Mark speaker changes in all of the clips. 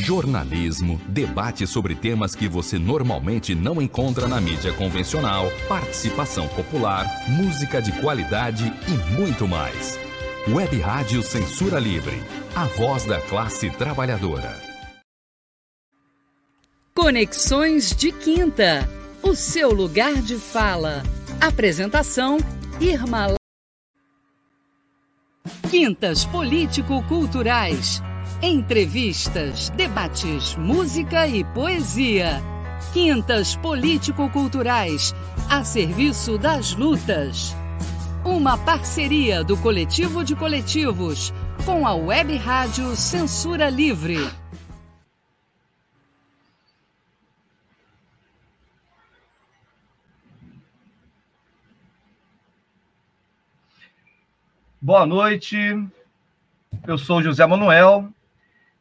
Speaker 1: jornalismo, debate sobre temas que você normalmente não encontra na mídia convencional, participação popular, música de qualidade e muito mais. Web Rádio Censura Livre, a voz da classe trabalhadora.
Speaker 2: Conexões de Quinta, o seu lugar de fala. Apresentação: Irma. Quintas Político-Culturais Entrevistas, debates, música e poesia. Quintas político-culturais a serviço das lutas. Uma parceria do Coletivo de Coletivos com a Web Rádio Censura Livre.
Speaker 3: Boa noite. Eu sou José Manuel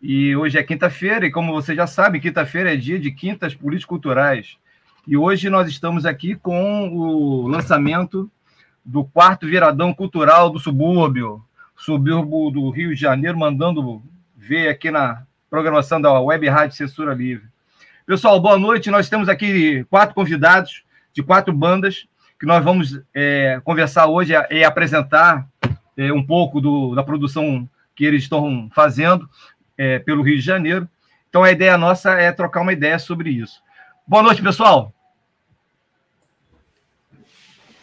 Speaker 3: e hoje é quinta-feira, e como você já sabe, quinta-feira é dia de quintas político-culturais. E hoje nós estamos aqui com o lançamento do quarto viradão cultural do subúrbio, subúrbio do Rio de Janeiro, mandando ver aqui na programação da Web Rádio Censura Livre. Pessoal, boa noite. Nós temos aqui quatro convidados de quatro bandas que nós vamos é, conversar hoje e apresentar é, um pouco do, da produção que eles estão fazendo é, pelo Rio de Janeiro. Então, a ideia nossa é trocar uma ideia sobre isso. Boa noite, pessoal.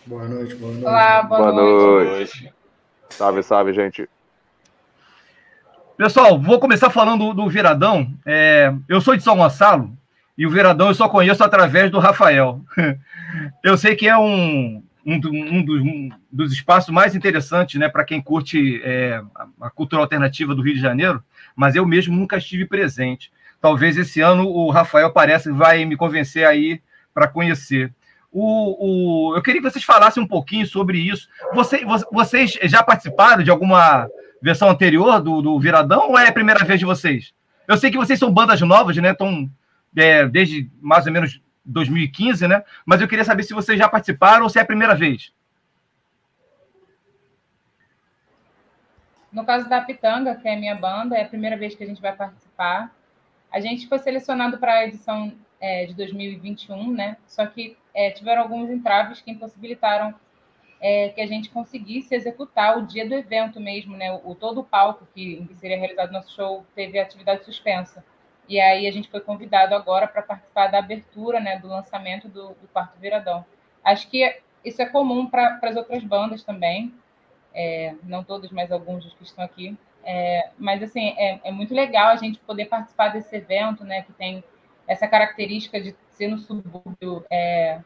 Speaker 4: Boa noite, boa noite.
Speaker 5: Olá, boa, boa noite. noite.
Speaker 6: Salve, salve, gente.
Speaker 3: Pessoal, vou começar falando do, Viradão. É, eu sou de São Gonçalo e o Viradão eu só conheço através do Rafael. Eu sei que é um, um, um, dos, um dos, espaços mais interessantes né, para quem curte é, a cultura alternativa do Rio de Janeiro, mas eu mesmo nunca estive presente. Talvez esse ano o Rafael parece vai me convencer aí para conhecer. O, o, eu queria que vocês falassem um pouquinho sobre isso. Você, vocês já participaram de alguma versão anterior do, do Viradão ou é a primeira vez de vocês? Eu sei que vocês são bandas novas, né? Estão é, desde mais ou menos 2015, né? Mas eu queria saber se vocês já participaram ou se é a primeira vez.
Speaker 5: No caso da Pitanga, que é a minha banda, é a primeira vez que a gente vai participar. A gente foi selecionado para a edição é, de 2021, né? Só que é, tiveram alguns entraves que impossibilitaram é, que a gente conseguisse executar o dia do evento mesmo, né? O, todo o palco que, em que seria realizado nosso show teve atividade suspensa. E aí a gente foi convidado agora para participar da abertura, né, do lançamento do, do Quarto Viradão. Acho que isso é comum para as outras bandas também, é, não todos, mas alguns dos que estão aqui. É, mas assim é, é, muito legal a gente poder participar desse evento, né, que tem essa característica de ser no subúrbio, é,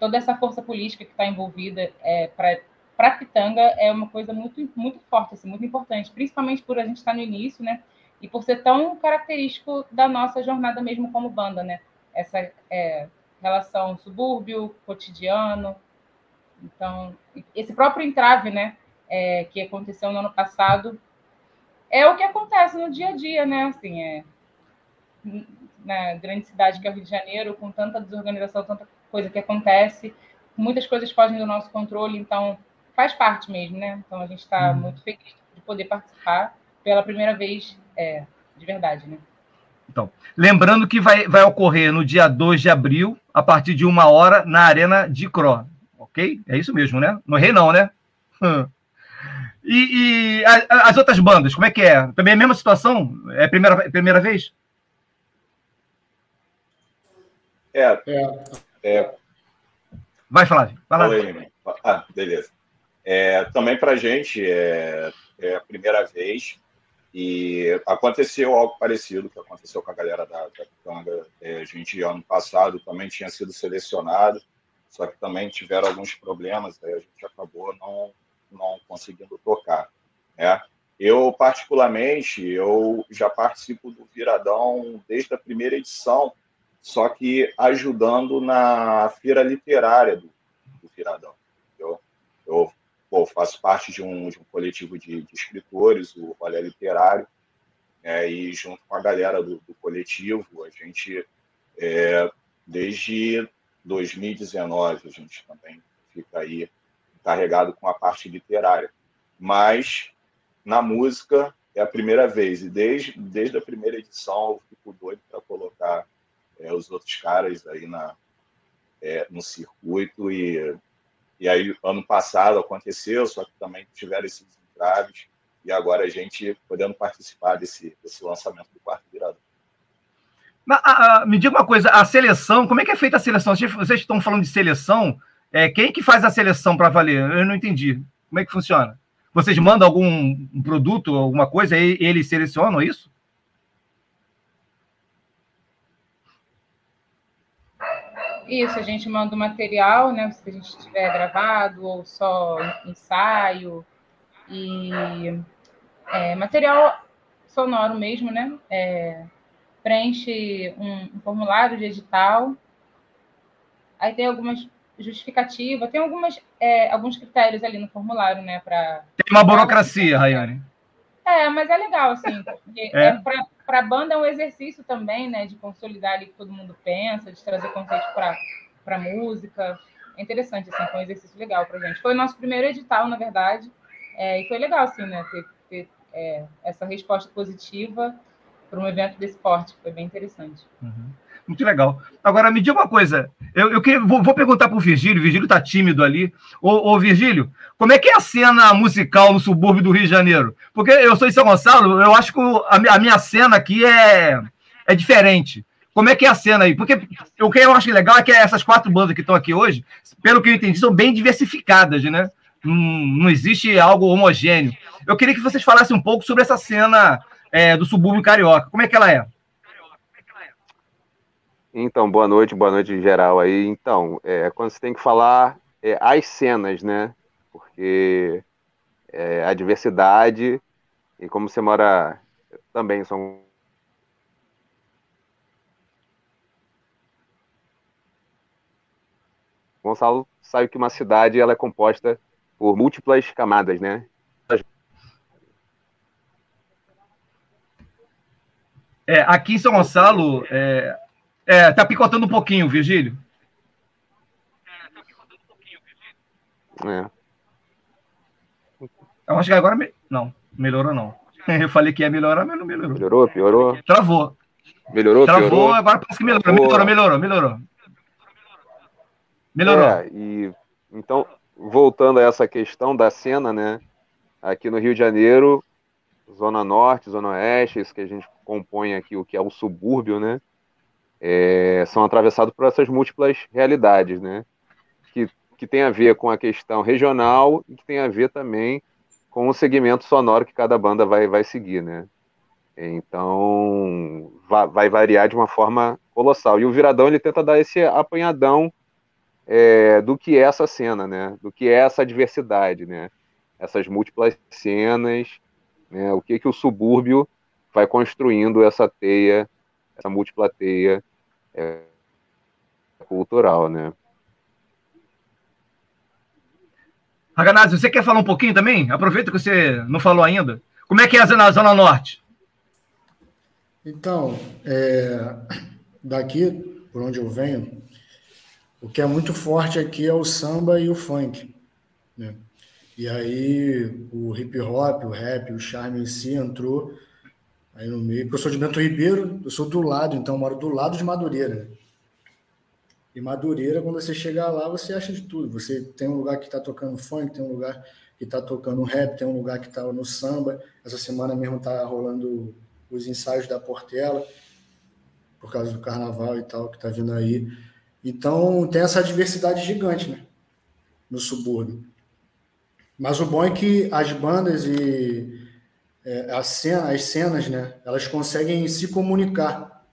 Speaker 5: toda essa força política que está envolvida é, para para Pitanga é uma coisa muito muito forte, assim, muito importante, principalmente por a gente estar tá no início, né? e por ser tão característico da nossa jornada mesmo como banda, né? Essa é, relação subúrbio, cotidiano. Então, esse próprio entrave, né, é, que aconteceu no ano passado, é o que acontece no dia a dia, né? Assim, é, na grande cidade que é o Rio de Janeiro, com tanta desorganização, tanta coisa que acontece, muitas coisas fogem do nosso controle, então faz parte mesmo, né? Então a gente está uhum. muito feliz de poder participar pela primeira vez é, de verdade, né?
Speaker 3: Então, lembrando que vai, vai ocorrer no dia 2 de abril, a partir de uma hora, na Arena de Cro. Ok? É isso mesmo, né? No Rei não, né? E, e a, as outras bandas, como é que é? Também é a mesma situação? É a primeira, é primeira vez?
Speaker 6: É. é. é.
Speaker 3: Vai, Flávio. Vai lá.
Speaker 6: Oi, ah, beleza. É, também para a gente é, é a primeira vez. E aconteceu algo parecido que aconteceu com a galera da, da Pitanga. É, a gente, ano passado, também tinha sido selecionado, só que também tiveram alguns problemas, aí a gente acabou não, não conseguindo tocar. Né? Eu, particularmente, eu já participo do Viradão desde a primeira edição, só que ajudando na feira literária do, do Viradão. Eu, eu Pô, faço parte de um, de um coletivo de, de, escritores, o Rolê Literário, é, e junto com a galera do, do coletivo, a gente, é, desde 2019, a gente também fica aí encarregado com a parte literária. Mas, na música, é a primeira vez. E desde, desde a primeira edição eu fico doido para colocar é, os outros caras aí na, é, no circuito. E, e aí, ano passado aconteceu, só que também tiveram esses entraves. E agora a gente podendo participar desse, desse lançamento do quarto virador.
Speaker 3: me diga uma coisa, a seleção, como é que é feita a seleção? Vocês estão falando de seleção, é, quem que faz a seleção para valer? Eu não entendi. Como é que funciona? Vocês mandam algum produto, alguma coisa, e eles selecionam isso?
Speaker 5: Isso, a gente manda o material, né? Se a gente tiver gravado ou só ensaio e é, material sonoro mesmo, né? É, preenche um, um, formulário de edital. Aí tem algumas justificativas, tem algumas, é, alguns critérios ali no formulário, né? Pra,
Speaker 3: tem uma burocracia, Rayane.
Speaker 5: É, mas é legal, assim, é. é para a banda é um exercício também, né? De consolidar ali o que todo mundo pensa, de trazer conceito para música. É interessante, assim, foi um exercício legal para gente. Foi o nosso primeiro edital, na verdade, é, e foi legal, assim, né? Ter, ter é, essa resposta positiva para um evento desse porte, foi bem interessante.
Speaker 3: Uhum. Muito legal. Agora, me diga uma coisa. Eu, eu que, vou, vou, perguntar para o Virgílio. Virgílio está tímido ali. Ô, ô, Virgílio, como é que é a cena musical no subúrbio do Rio de Janeiro? Porque eu sou em São Gonçalo, eu acho que a, a minha cena aqui é, é diferente. Como é que é a cena aí? Porque o que eu acho legal é que essas quatro bandas que estão aqui hoje, pelo que eu entendi, são bem diversificadas, né? Não, não existe algo homogêneo. Eu queria que vocês falassem um pouco sobre essa cena é, do subúrbio carioca. Como é que ela é?
Speaker 7: Então, boa noite, boa noite em geral aí. Então, é, quando você tem que falar é, as cenas, né? Porque é, a diversidade, e como você mora também São Gonçalo sabe que uma cidade ela é composta por múltiplas camadas, né?
Speaker 3: É, aqui em São Gonçalo, é, é, tá picotando um pouquinho, Virgílio. É, tá picotando um pouquinho, Virgílio. É. Eu acho que agora. Me... Não, melhorou não. Eu falei que ia melhorar, mas não melhorou.
Speaker 7: Melhorou, piorou?
Speaker 3: Travou.
Speaker 7: Melhorou,
Speaker 3: Travou, piorou? agora parece que melhorou. Melhorou, melhorou, melhorou.
Speaker 7: Melhorou. É, e então, voltando a essa questão da cena, né? Aqui no Rio de Janeiro, Zona Norte, Zona Oeste, isso que a gente compõe aqui, o que é o subúrbio, né? É, são atravessados por essas múltiplas realidades, né? Que, que tem a ver com a questão regional e que tem a ver também com o segmento sonoro que cada banda vai, vai seguir, né? Então, vai, vai variar de uma forma colossal. E o Viradão, ele tenta dar esse apanhadão é, do que é essa cena, né? Do que é essa diversidade, né? Essas múltiplas cenas, né? O que que o subúrbio vai construindo essa teia essa múltipla teia é, cultural, né?
Speaker 3: Raganazzi, você quer falar um pouquinho também? Aproveita que você não falou ainda. Como é que é na Zona Norte?
Speaker 4: Então, é, daqui, por onde eu venho, o que é muito forte aqui é o samba e o funk. Né? E aí o hip hop, o rap, o charme em si entrou aí no meio. Eu sou de Bento Ribeiro, eu sou do lado, então moro do lado de Madureira. E Madureira, quando você chegar lá, você acha de tudo. Você tem um lugar que está tocando funk, tem um lugar que está tocando rap, tem um lugar que está no samba. Essa semana mesmo está rolando os ensaios da Portela, por causa do carnaval e tal, que está vindo aí. Então tem essa diversidade gigante, né? No subúrbio. Mas o bom é que as bandas e é, cena, as cenas, né, elas conseguem se comunicar.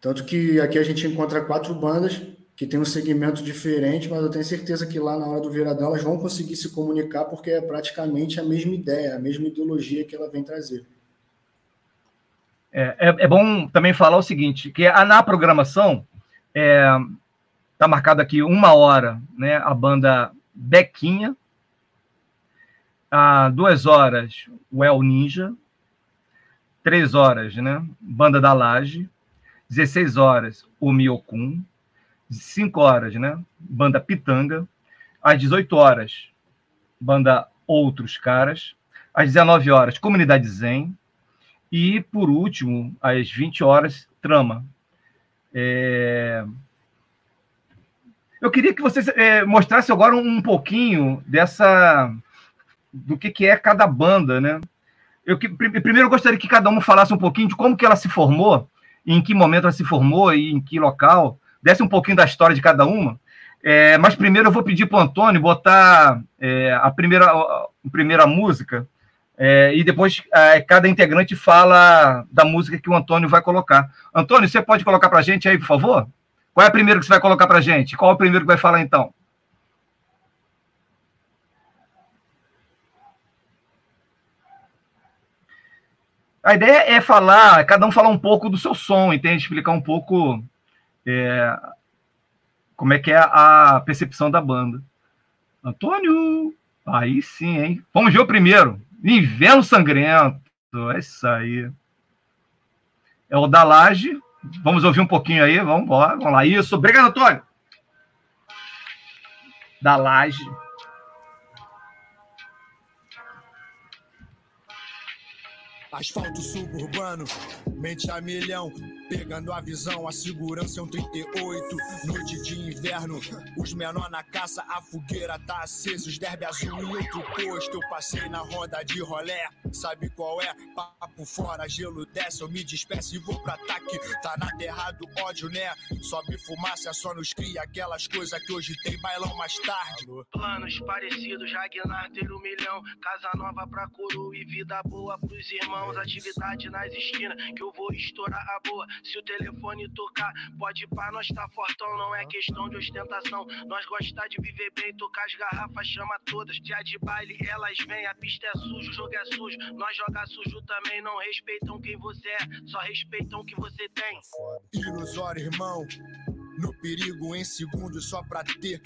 Speaker 4: Tanto que aqui a gente encontra quatro bandas que tem um segmento diferente, mas eu tenho certeza que lá na hora do viradão elas vão conseguir se comunicar porque é praticamente a mesma ideia, a mesma ideologia que ela vem trazer.
Speaker 3: É, é, é bom também falar o seguinte, que na programação está é, tá marcado aqui uma hora, né, a banda Bequinha, a duas horas, o El Ninja. Três horas, né? Banda da Laje. 16 horas, o Miokun. 5 horas, né? Banda Pitanga. Às 18 horas, banda Outros Caras. às 19 horas, Comunidade Zen. E, por último, às 20 horas, Trama. É... Eu queria que vocês é, mostrassem agora um pouquinho dessa do que, que é cada banda, né? Eu que, primeiro eu gostaria que cada um falasse um pouquinho de como que ela se formou, em que momento ela se formou e em que local, desse um pouquinho da história de cada uma. É, mas primeiro eu vou pedir para o Antônio botar é, a, primeira, a primeira música é, e depois é, cada integrante fala da música que o Antônio vai colocar. Antônio, você pode colocar para a gente aí, por favor? Qual é a primeira que você vai colocar para a gente? Qual é o primeiro que vai falar então? A ideia é falar, cada um falar um pouco do seu som, entende? Explicar um pouco é, como é que é a percepção da banda. Antônio, aí sim, hein? Vamos ver o primeiro. Inverno Sangrento, é isso aí. É o da Laje. Vamos ouvir um pouquinho aí, vamos embora. Vamos lá, isso. Obrigado, Antônio. Da Laje.
Speaker 8: Asfalto suburbano, mente a milhão, pegando a visão, a segurança é um 38. Noite de inverno, os menor na caça, a fogueira tá acesa, os derby azul e outro posto. Eu passei na roda de rolé, sabe qual é? Papo fora, gelo desce, eu me despeço e vou pra ataque. Tá na terra do ódio, né? Sobe fumaça, só nos cria aquelas coisas que hoje tem bailão mais tarde.
Speaker 9: Planos parecidos, Ragnar ter um milhão, casa nova pra coroa e vida boa pros irmãos mãos, atividade nas esquinas, que eu vou estourar a boa. Se o telefone tocar, pode pá, nós tá fortão, não é questão de ostentação. Nós gostar de viver bem, tocar as garrafas, chama todas. Dia de baile, elas vêm, a pista é suja, o jogo é sujo. Nós joga sujo também, não respeitam quem você é, só respeitam o que você tem.
Speaker 8: Ilusório, irmão. No perigo em segundos só pra ter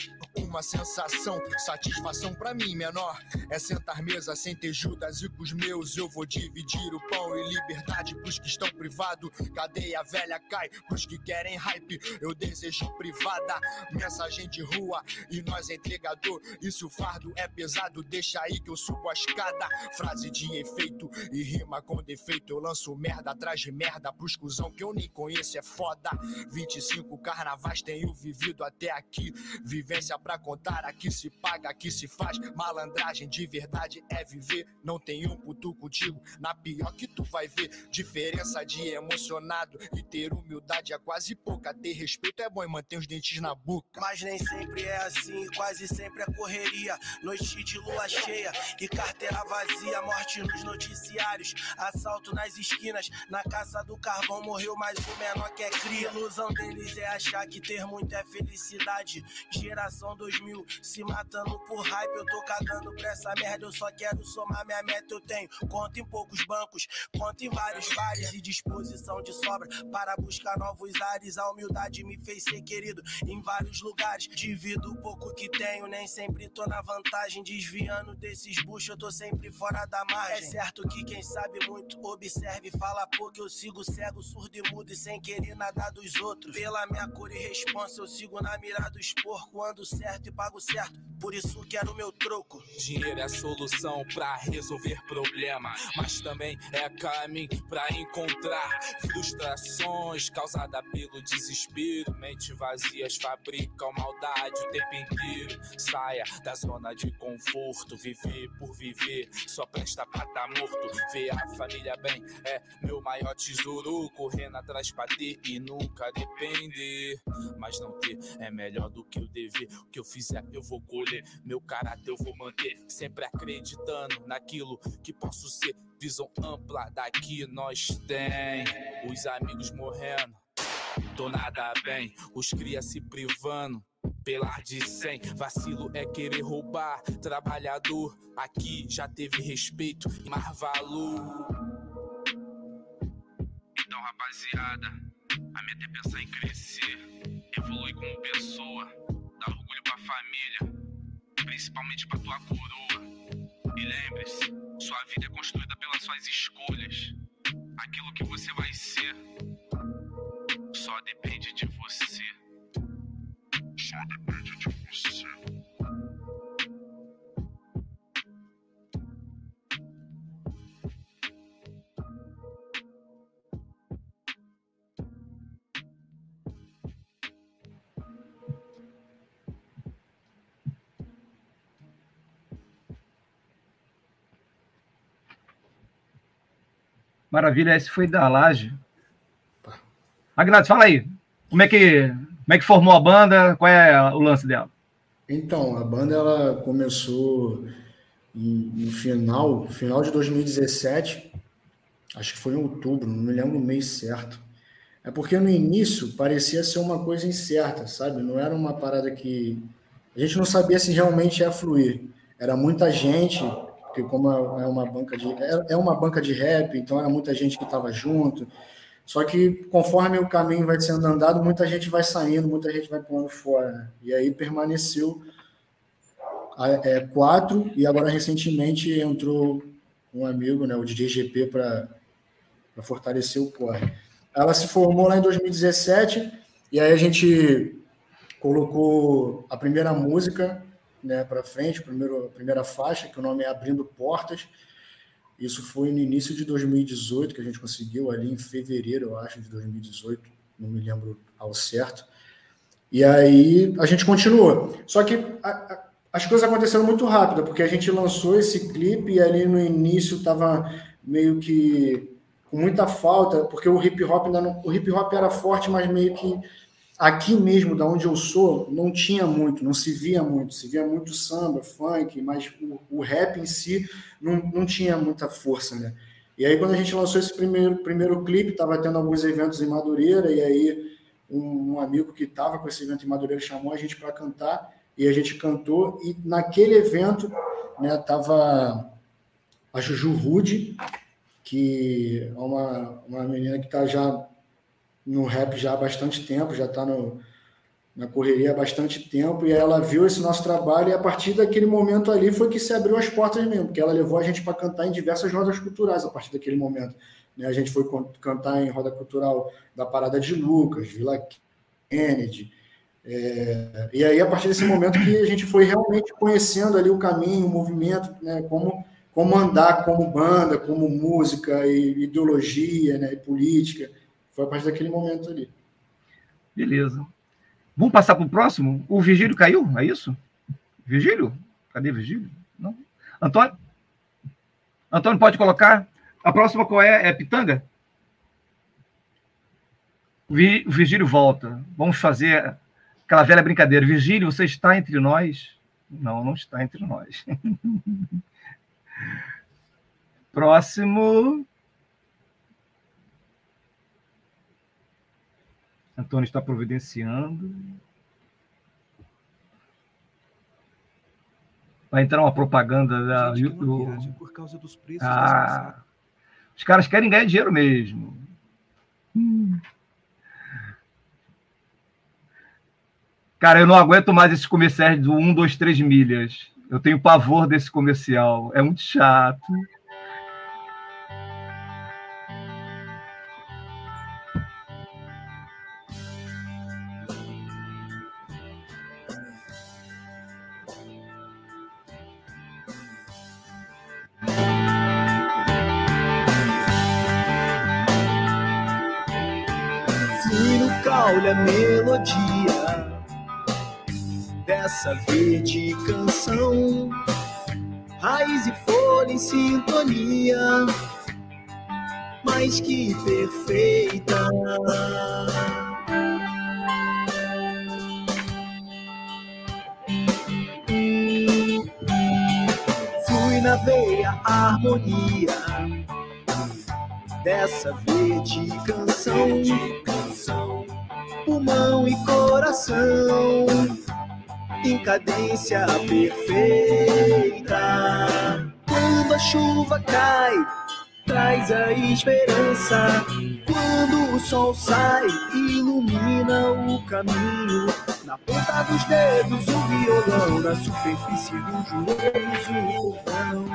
Speaker 8: uma sensação. Satisfação pra mim, menor. É sentar mesa sem ter Judas e com os meus eu vou dividir o pão e liberdade pros que estão privados. Cadeia velha cai pros que querem hype. Eu desejo privada, mensagem de rua e nós entregador. E se o fardo é pesado, deixa aí que eu subo a escada. Frase de efeito e rima com defeito. Eu lanço merda atrás de merda pros cuzão que eu nem conheço, é foda. 25 carnavais tenho vivido até aqui. Vivência pra contar, aqui se paga, aqui se faz. Malandragem de verdade é viver. Não tem um puto contigo, na pior que tu vai ver. Diferença de emocionado e ter humildade é quase pouca. Ter respeito é bom e manter os dentes na boca.
Speaker 9: Mas nem sempre é assim, quase sempre é correria. Noite de lua cheia e carteira vazia. Morte nos noticiários, assalto nas esquinas. Na caça do carvão morreu mais um menor que é cria. Ilusão deles é achar que ter muito é felicidade. Geração 2000 se matando por hype. Eu tô cagando pra essa merda. Eu só quero somar minha meta. Eu tenho conta em poucos bancos, conta em vários bares e disposição de sobra para buscar novos ares. A humildade me fez ser querido em vários lugares. Divido o pouco que tenho, nem sempre tô na vantagem. Desviando desses buchos, eu tô sempre fora da margem. É certo que quem sabe muito observe, fala pouco. Eu sigo cego, surdo e mudo e sem querer nada dos outros. Pela minha cor e responsa, eu sigo na mira dos porcos. Ando certo e pago certo, por isso quero meu troco.
Speaker 10: Dinheiro é solução pra resolver problema, mas também é caminho pra encontrar frustrações causadas pelo desespero. Mente vazias fabricam maldade o tempo inteiro. Saia da zona de conforto, viver por viver, só presta pra tá morto. Ver a família bem é meu maior tesouro, correndo atrás pra ter e nunca depender. Mas não ter é melhor do que o dever. Que eu fizer, eu vou colher. Meu caráter eu vou manter. Sempre acreditando naquilo que posso ser. Visão ampla daqui nós tem. Os amigos morrendo. Tô nada bem. Os cria se privando. Pelar de 100, vacilo é querer roubar. Trabalhador, aqui já teve respeito e mais valor. Então, rapaziada, a meta é pensar em crescer, evoluir como pessoa, família, principalmente pra tua coroa. E lembre-se, sua vida é construída pelas suas escolhas. Aquilo que você vai ser só depende de você. Só depende de você.
Speaker 3: Maravilha, esse foi da Laje. Agnaldo, fala aí. Como é que como é que formou a banda? Qual é o lance dela?
Speaker 4: Então, a banda ela começou no final, final de 2017, acho que foi em outubro, não me lembro o mês certo. É porque no início parecia ser uma coisa incerta, sabe? Não era uma parada que a gente não sabia se realmente ia fluir. Era muita gente, porque como é uma banca de é, é uma banca de rap, então era muita gente que estava junto. Só que conforme o caminho vai sendo andado, muita gente vai saindo, muita gente vai pulando fora. Né? E aí permaneceu é, quatro, e agora recentemente entrou um amigo, né, o DJ GP, para fortalecer o corre. Ela se formou lá em 2017, e aí a gente colocou a primeira música né, para frente, primeiro, a primeira faixa, que o nome é Abrindo Portas, isso foi no início de 2018 que a gente conseguiu, ali em fevereiro, eu acho, de 2018, não me lembro ao certo. E aí a gente continuou. Só que a, a, as coisas aconteceram muito rápido, porque a gente lançou esse clipe e ali no início estava meio que com muita falta, porque o hip hop ainda não, o hip hop era forte, mas meio que aqui mesmo, da onde eu sou, não tinha muito, não se via muito. Se via muito samba, funk, mas o, o rap em si não, não tinha muita força, né? E aí, quando a gente lançou esse primeiro, primeiro clipe, estava tendo alguns eventos em Madureira, e aí um, um amigo que estava com esse evento em Madureira chamou a gente para cantar, e a gente cantou, e naquele evento né, tava a Juju Rude, que é uma, uma menina que está já no rap já há bastante tempo, já está na correria há bastante tempo, e ela viu esse nosso trabalho, e a partir daquele momento ali foi que se abriu as portas mesmo, porque ela levou a gente para cantar em diversas rodas culturais a partir daquele momento. Né? A gente foi cantar em roda cultural da Parada de Lucas, Vila Kennedy, é, e aí, a partir desse momento que a gente foi realmente conhecendo ali o caminho, o movimento, né, como, como andar como banda, como música, e ideologia, né, e política. Foi a partir daquele momento ali.
Speaker 3: Beleza. Vamos passar para o próximo? O Virgílio caiu, é isso? Virgílio? Cadê Virgílio? Não. Antônio? Antônio, pode colocar? A próxima qual é? É Pitanga? O Virgílio volta. Vamos fazer aquela velha brincadeira. Virgílio, você está entre nós? Não, não está entre nós. Próximo. Antônio está providenciando. Vai entrar uma propaganda da YouTube. Por causa dos preços ah, os caras querem ganhar dinheiro mesmo. Hum. Cara, eu não aguento mais esses comerciais do 1, 2, 3 milhas. Eu tenho pavor desse comercial. É muito chato.
Speaker 11: Olha melodia dessa verde canção, raiz e folha em sintonia, mais que perfeita. Fui na veia harmonia dessa verde canção pulmão e coração em cadência perfeita. Quando a chuva cai, traz a esperança. Quando o sol sai, ilumina o caminho. Na ponta dos dedos, o violão, na superfície dos joelhos, o cordão.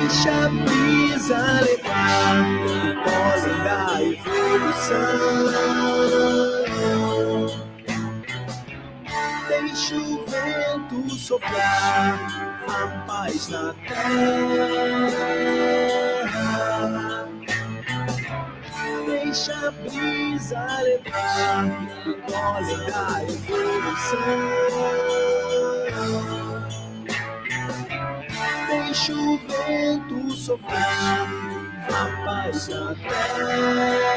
Speaker 11: Deixa a brisa levar o pólen da evolução. Deixa o vento soprar a paz na terra. Deixa a brisa levar o pólen da evolução deixa o vento soprar a paz na terra.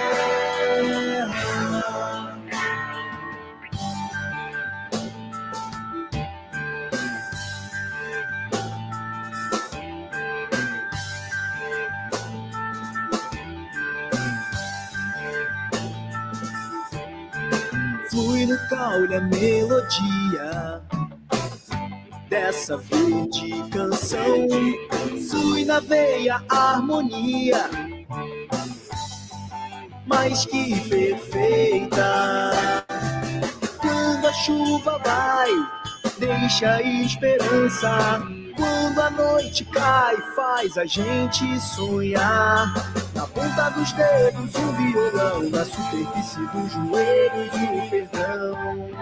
Speaker 11: Flui no caule a melodia dessa verde canção. Flui na veia a harmonia, mais que perfeita. Quando a chuva vai, deixa a esperança. Quando a noite cai, faz a gente sonhar. Na ponta dos dedos, o violão. Na superfície dos joelhos, o perdão.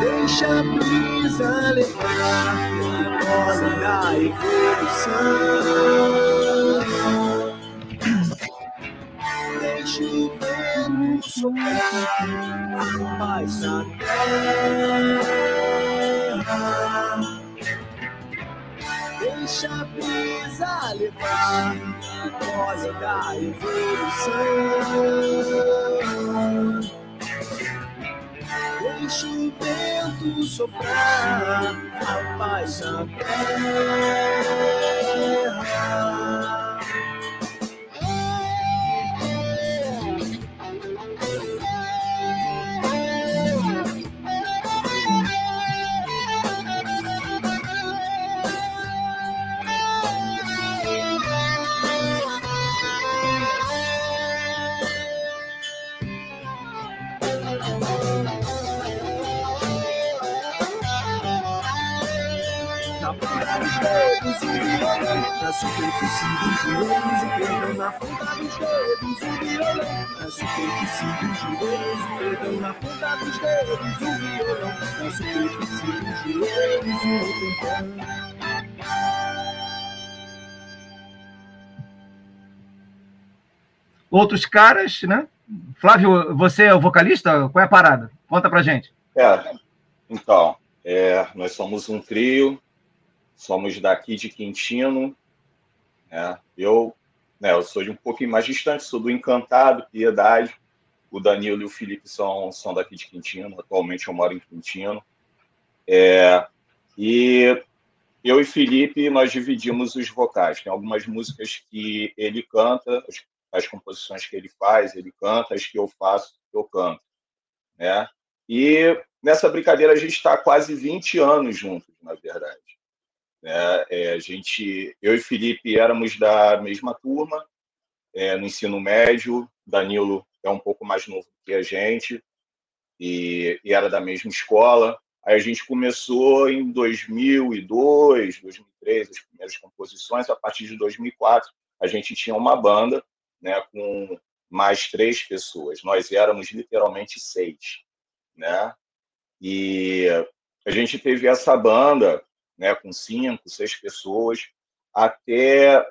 Speaker 11: Deixa a brisa levar a bola da evolução. Deixa o vento soprar, paz na terra. Deixa a brisa levar a bola da evolução. Deixa o vento soprar a paz na terra. Na superfície dos joelhos, o perdão. Na ponta dos dedos, o violão. Na superfície dos joelhos, o perdão. Na ponta dos dedos, o violão. Na superfície dos joelhos, o perdão.
Speaker 3: Outros caras, né? Flávio, você é o vocalista? Qual é a parada? Conta pra gente.
Speaker 6: É, então, é, nós somos um trio, somos daqui de Quintino. Né? Eu, né, eu sou de um pouquinho mais distante, sou do Encantado, Piedade. O Danilo e o Felipe são, são daqui de Quintino. Atualmente eu moro em Quintino. É, e eu e Felipe, nós dividimos os vocais. Tem algumas músicas que ele canta, as, as composições que ele faz, ele canta, as que eu faço, eu canto. Né? E nessa brincadeira a gente está quase 20 anos juntos, na verdade. Né? É, a gente, eu e Felipe éramos da mesma turma é, no ensino médio. Danilo é um pouco mais novo que a gente e, e era da mesma escola. Aí a gente começou em 2002, 2003, as primeiras composições. A partir de 2004, a gente tinha uma banda né, com mais três pessoas. Nós éramos literalmente seis, né? E a gente teve essa banda, né, com cinco, seis pessoas até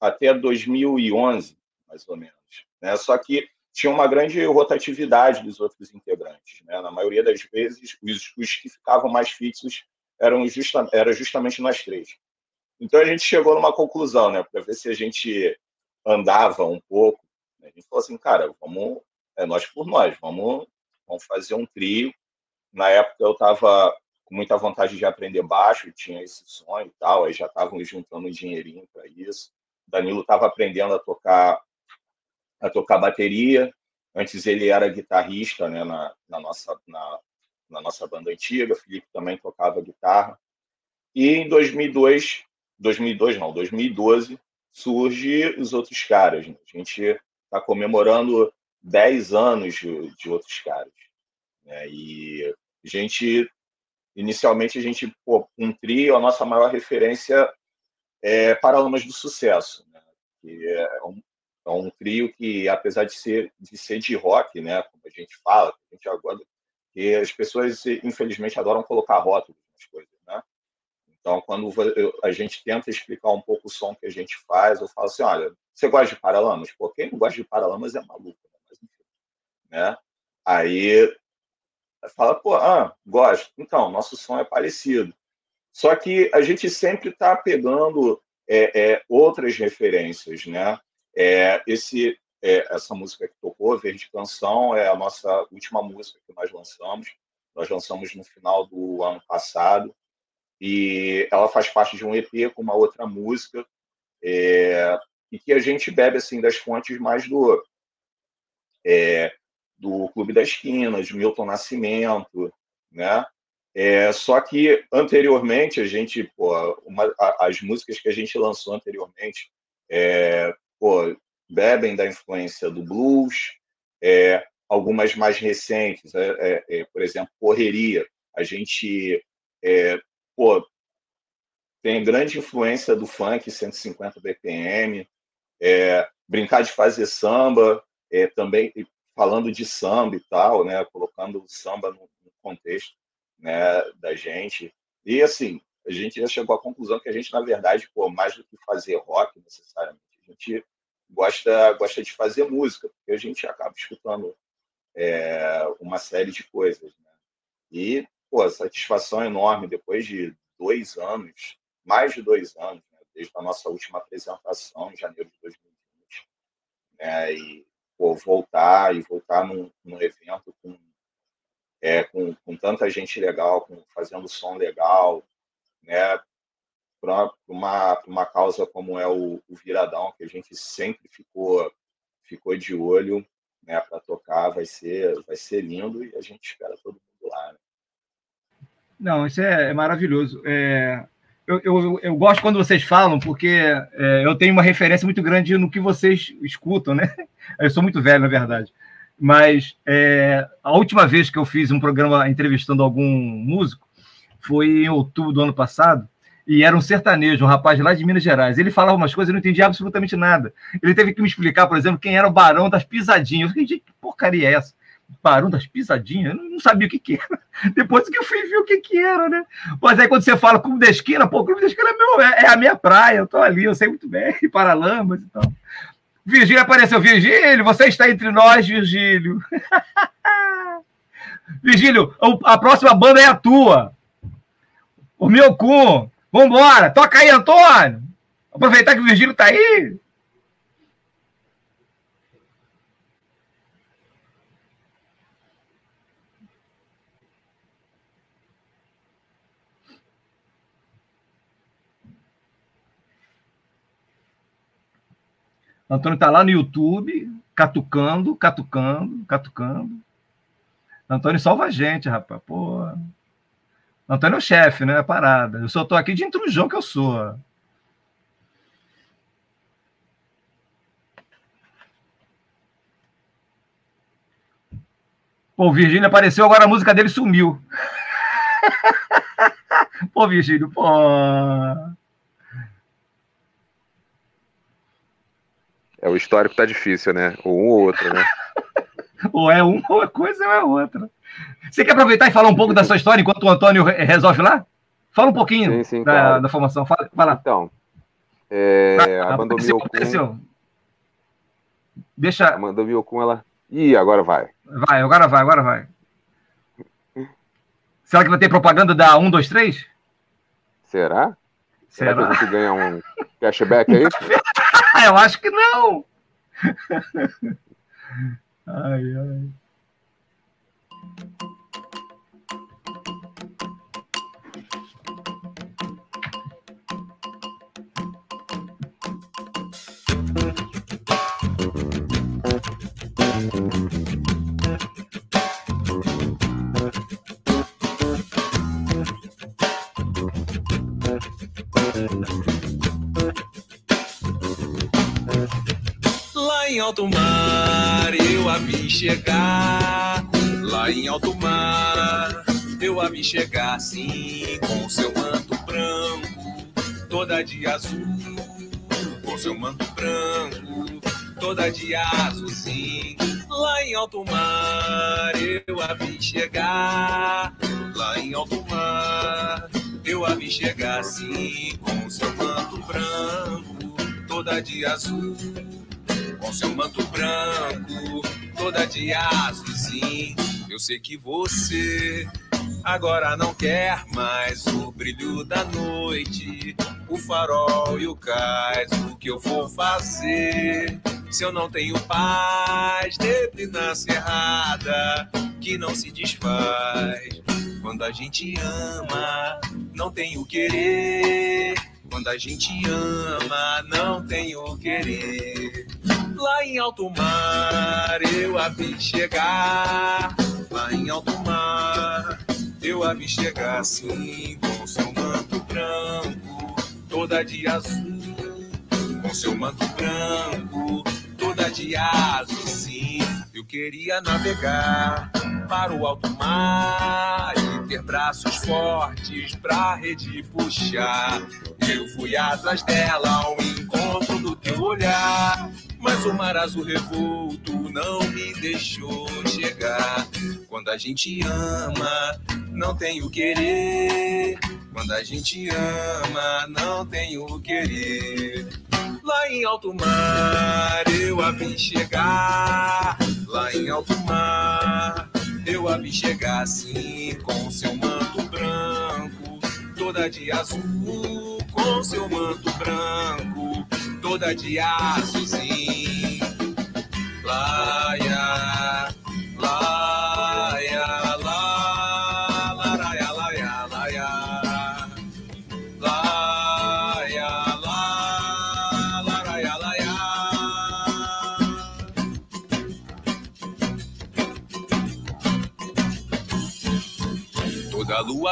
Speaker 6: até 2011, mais ou menos. Né? Só que tinha uma grande rotatividade dos outros integrantes. Né? Na maioria das vezes, os, os que ficavam mais fixos eram justa, era justamente nós três. Então a gente chegou numa conclusão, né, para ver se a gente andava um pouco. A gente falou assim, cara, vamos, é nós por nós, vamos, vamos fazer um trio. Na época eu estava com muita vontade de aprender baixo, tinha esse sonho e tal, aí já estávamos juntando um dinheirinho para isso. Danilo estava aprendendo a tocar a tocar bateria. Antes ele era guitarrista, né, na, na nossa na, na nossa banda antiga. Felipe também tocava guitarra. E em 2002, 2002 não, 2012 surge os outros caras. Né? A gente está comemorando 10 anos de, de outros caras. Né? E a gente, inicialmente, a gente, pô, um trio, a nossa maior referência é Paralamas do Sucesso, né? que é um, é um trio que, apesar de ser de, ser de rock, né, como a gente fala, a gente agora, que as pessoas, infelizmente, adoram colocar rótulos nas coisas, né? Então, quando a gente tenta explicar um pouco o som que a gente faz, eu falo assim, olha, você gosta de Paralamas? Pô, quem não gosta de Paralamas é maluco, né? Né? Aí fala, pô, ah, gosto. Então, nosso som é parecido. Só que a gente sempre está pegando é, é, outras referências, né? É, esse, é, essa música que tocou, Verde Canção, é a nossa última música que nós lançamos. Nós lançamos no final do ano passado e ela faz parte de um EP com uma outra música é, e que a gente bebe assim das fontes mais do é, do Clube da Esquina, de Milton Nascimento, né? É, só que anteriormente a gente, pô, uma, as músicas que a gente lançou anteriormente, é, pô, bebem da influência do blues, é, algumas mais recentes, é, é, é, por exemplo, Correria, a gente pô, tem grande influência do funk 150 BPM, brincar de fazer samba, também falando de samba e tal, né, colocando o samba no, contexto né, da gente. E assim, a gente já chegou à conclusão que a gente, na verdade, pô, mais do que fazer rock necessariamente, a gente gosta, gosta de fazer música, porque a gente acaba escutando é, uma série de coisas. Né? E, pô, satisfação enorme depois de dois anos, mais de dois anos, né? desde a nossa última apresentação em janeiro de 2020. Né? E, pô, voltar e voltar num, num evento com é, com, com tanta gente legal, com, fazendo som legal, né? Para uma, uma causa como é o, o, Viradão, que a gente sempre ficou, ficou de olho né, para tocar, vai ser, vai ser lindo e a gente espera todo mundo lá. Né?
Speaker 3: Não, isso é, é maravilhoso. É, eu, eu, eu, gosto quando vocês falam, porque é, eu tenho uma referência muito grande no que vocês escutam, né? Eu sou muito velho, na verdade. Mas é, a última vez que eu fiz um programa entrevistando algum músico foi em outubro do ano passado, e era um sertanejo, um rapaz lá de Minas Gerais. Ele falava umas coisas, eu não entendia absolutamente nada. Ele teve que me explicar, por exemplo, quem era o Barão das Pisadinhas. Eu fiquei, que porcaria é essa? Barão das Pisadinhas? Não sabia o que, que era. Depois que eu fui ver o que, que era, né? Mas aí quando você fala Clube da Esquina, pô, Clube da Esquina é, meu, é, é a minha praia, eu tô ali, eu sei muito bem, Paralamas e tal. Virgílio apareceu. Virgílio, você está entre nós, Virgílio. Virgílio, a próxima banda é a tua. O meu cu. Vambora. Toca aí, Antônio. Aproveitar que o Virgílio está aí. Antônio está lá no YouTube, catucando, catucando, catucando. Antônio salva a gente, rapaz. Pô. Antônio é o chefe, né? É parada. Eu só estou aqui de intrusão que eu sou. Pô, o Virgílio apareceu, agora a música dele sumiu. pô, Virgílio, pô.
Speaker 7: É, o histórico tá difícil, né? Ou um ou outro, né?
Speaker 3: ou é uma coisa ou é outra. Você quer aproveitar e falar um pouco da sua história enquanto o Antônio resolve lá? Fala um pouquinho sim, sim, da, claro. da, formação. Fala, vai lá.
Speaker 7: Então, é, ah, a Amanda Miocum...
Speaker 3: Deixa...
Speaker 7: A Amanda Miocum, ela... Ih, agora vai.
Speaker 3: Vai, agora vai, agora vai. Será que vai ter propaganda da 1, 2, 3?
Speaker 7: Será? Será, Será que a gente ganha um cashback aí?
Speaker 3: Eu acho que não. ai, ai.
Speaker 12: Em alto mar eu a vi chegar. Lá em alto mar eu a vi chegar, sim, com seu manto branco, toda de azul. Com seu manto branco, toda de azul, sim. Lá em alto mar eu a vi chegar. Lá em alto mar eu a vi chegar, sim, com seu manto branco, toda de azul com seu manto branco, toda de sim. Eu sei que você Agora não quer mais o brilho da noite, o farol e o cais. O que eu vou fazer se eu não tenho paz? Neblina cerrada que não se desfaz. Quando a gente ama, não tem o querer. Quando a gente ama, não tem o querer. Lá em alto mar, eu a vi chegar. Lá em alto mar, eu a vi chegar assim, com seu manto branco, toda de azul. Com seu manto branco, toda de azul, sim. Eu queria navegar para o alto mar ter braços fortes pra rede puxar. Eu fui atrás dela ao encontro do teu olhar. Mas o mar azul revolto não me deixou chegar. Quando a gente ama, não tem o querer. Quando a gente ama, não tem o querer. Lá em alto mar, eu a vi chegar. Lá em alto mar, eu a vi chegar assim, com seu manto branco, toda de azul, com seu manto branco, toda de azulzinho. Laia,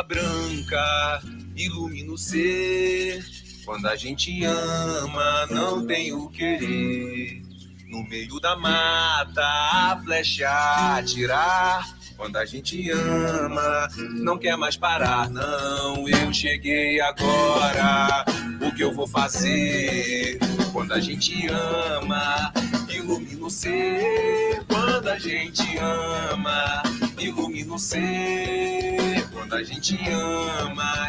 Speaker 12: Branca ilumina o ser. Quando a gente ama, não tem o querer. No meio da mata, a flecha atirar. Quando a gente ama, não quer mais parar, não. Eu cheguei agora, o que eu vou fazer? Quando a gente ama, ilumina o ser. Quando a gente ama, ilumina o ser. Quando a gente ama,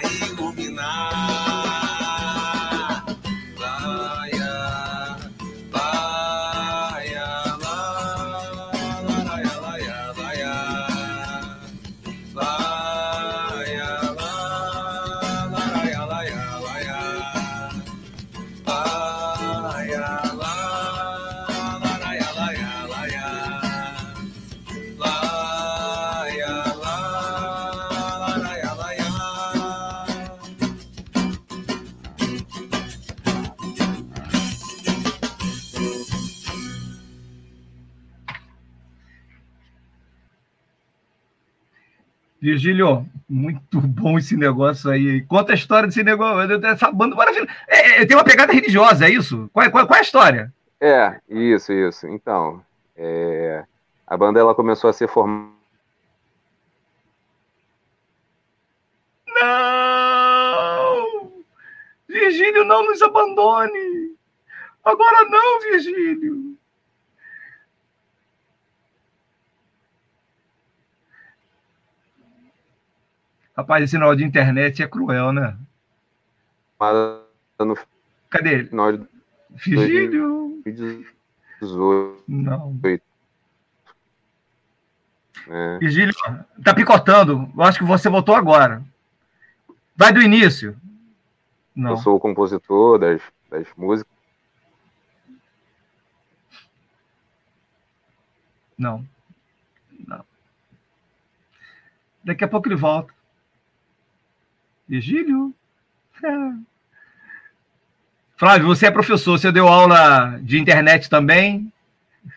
Speaker 3: Virgílio, muito bom esse negócio aí. Conta a história desse negócio, dessa banda maravilhosa. É, é, tem uma pegada religiosa, é isso? Qual, é- qual, qual é a história?
Speaker 7: É, isso, isso. Então, é, a banda ela começou a ser formada.
Speaker 3: Não! Virgílio, não nos abandone! Agora não, Virgílio! Rapaz, esse negócio de internet é cruel, né?
Speaker 7: no
Speaker 3: Cadê ele?
Speaker 7: 2018.
Speaker 3: Não.
Speaker 7: né?
Speaker 3: Virgílio, tá picotando. Eu acho que você voltou agora. Vai do início. Não.
Speaker 7: Eu sou o compositor das, das músicas.
Speaker 3: Não. Não. Daqui a pouco ele volta. Virgílio? É. Flávio, você é professor, você deu aula de internet também?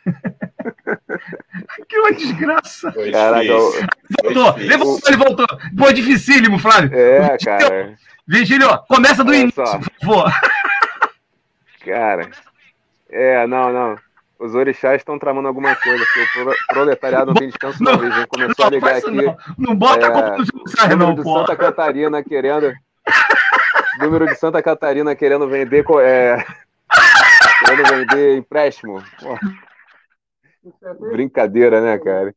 Speaker 3: que uma desgraça.
Speaker 7: Caraca, eu-
Speaker 3: Voltou, ele voltou, ele voltou. Pô, dificílimo, Flávio.
Speaker 7: É, cara.
Speaker 3: Virgílio, começa do
Speaker 7: Olha
Speaker 3: início,
Speaker 7: só.
Speaker 3: por favor.
Speaker 7: Cara. É, não, não. Os orixás estão tramando alguma coisa, porque o pro- proletariado não tem descanso não. Eles já começou a
Speaker 3: não
Speaker 7: ligar
Speaker 3: faz isso
Speaker 7: aqui.
Speaker 3: não. Não bota a culpa
Speaker 7: é,
Speaker 3: orixás,
Speaker 7: número
Speaker 3: não,
Speaker 7: de
Speaker 3: pô.
Speaker 7: Santa Catarina querendo. número de Santa Catarina querendo vender. É, querendo vender empréstimo. Brincadeira, né, cara?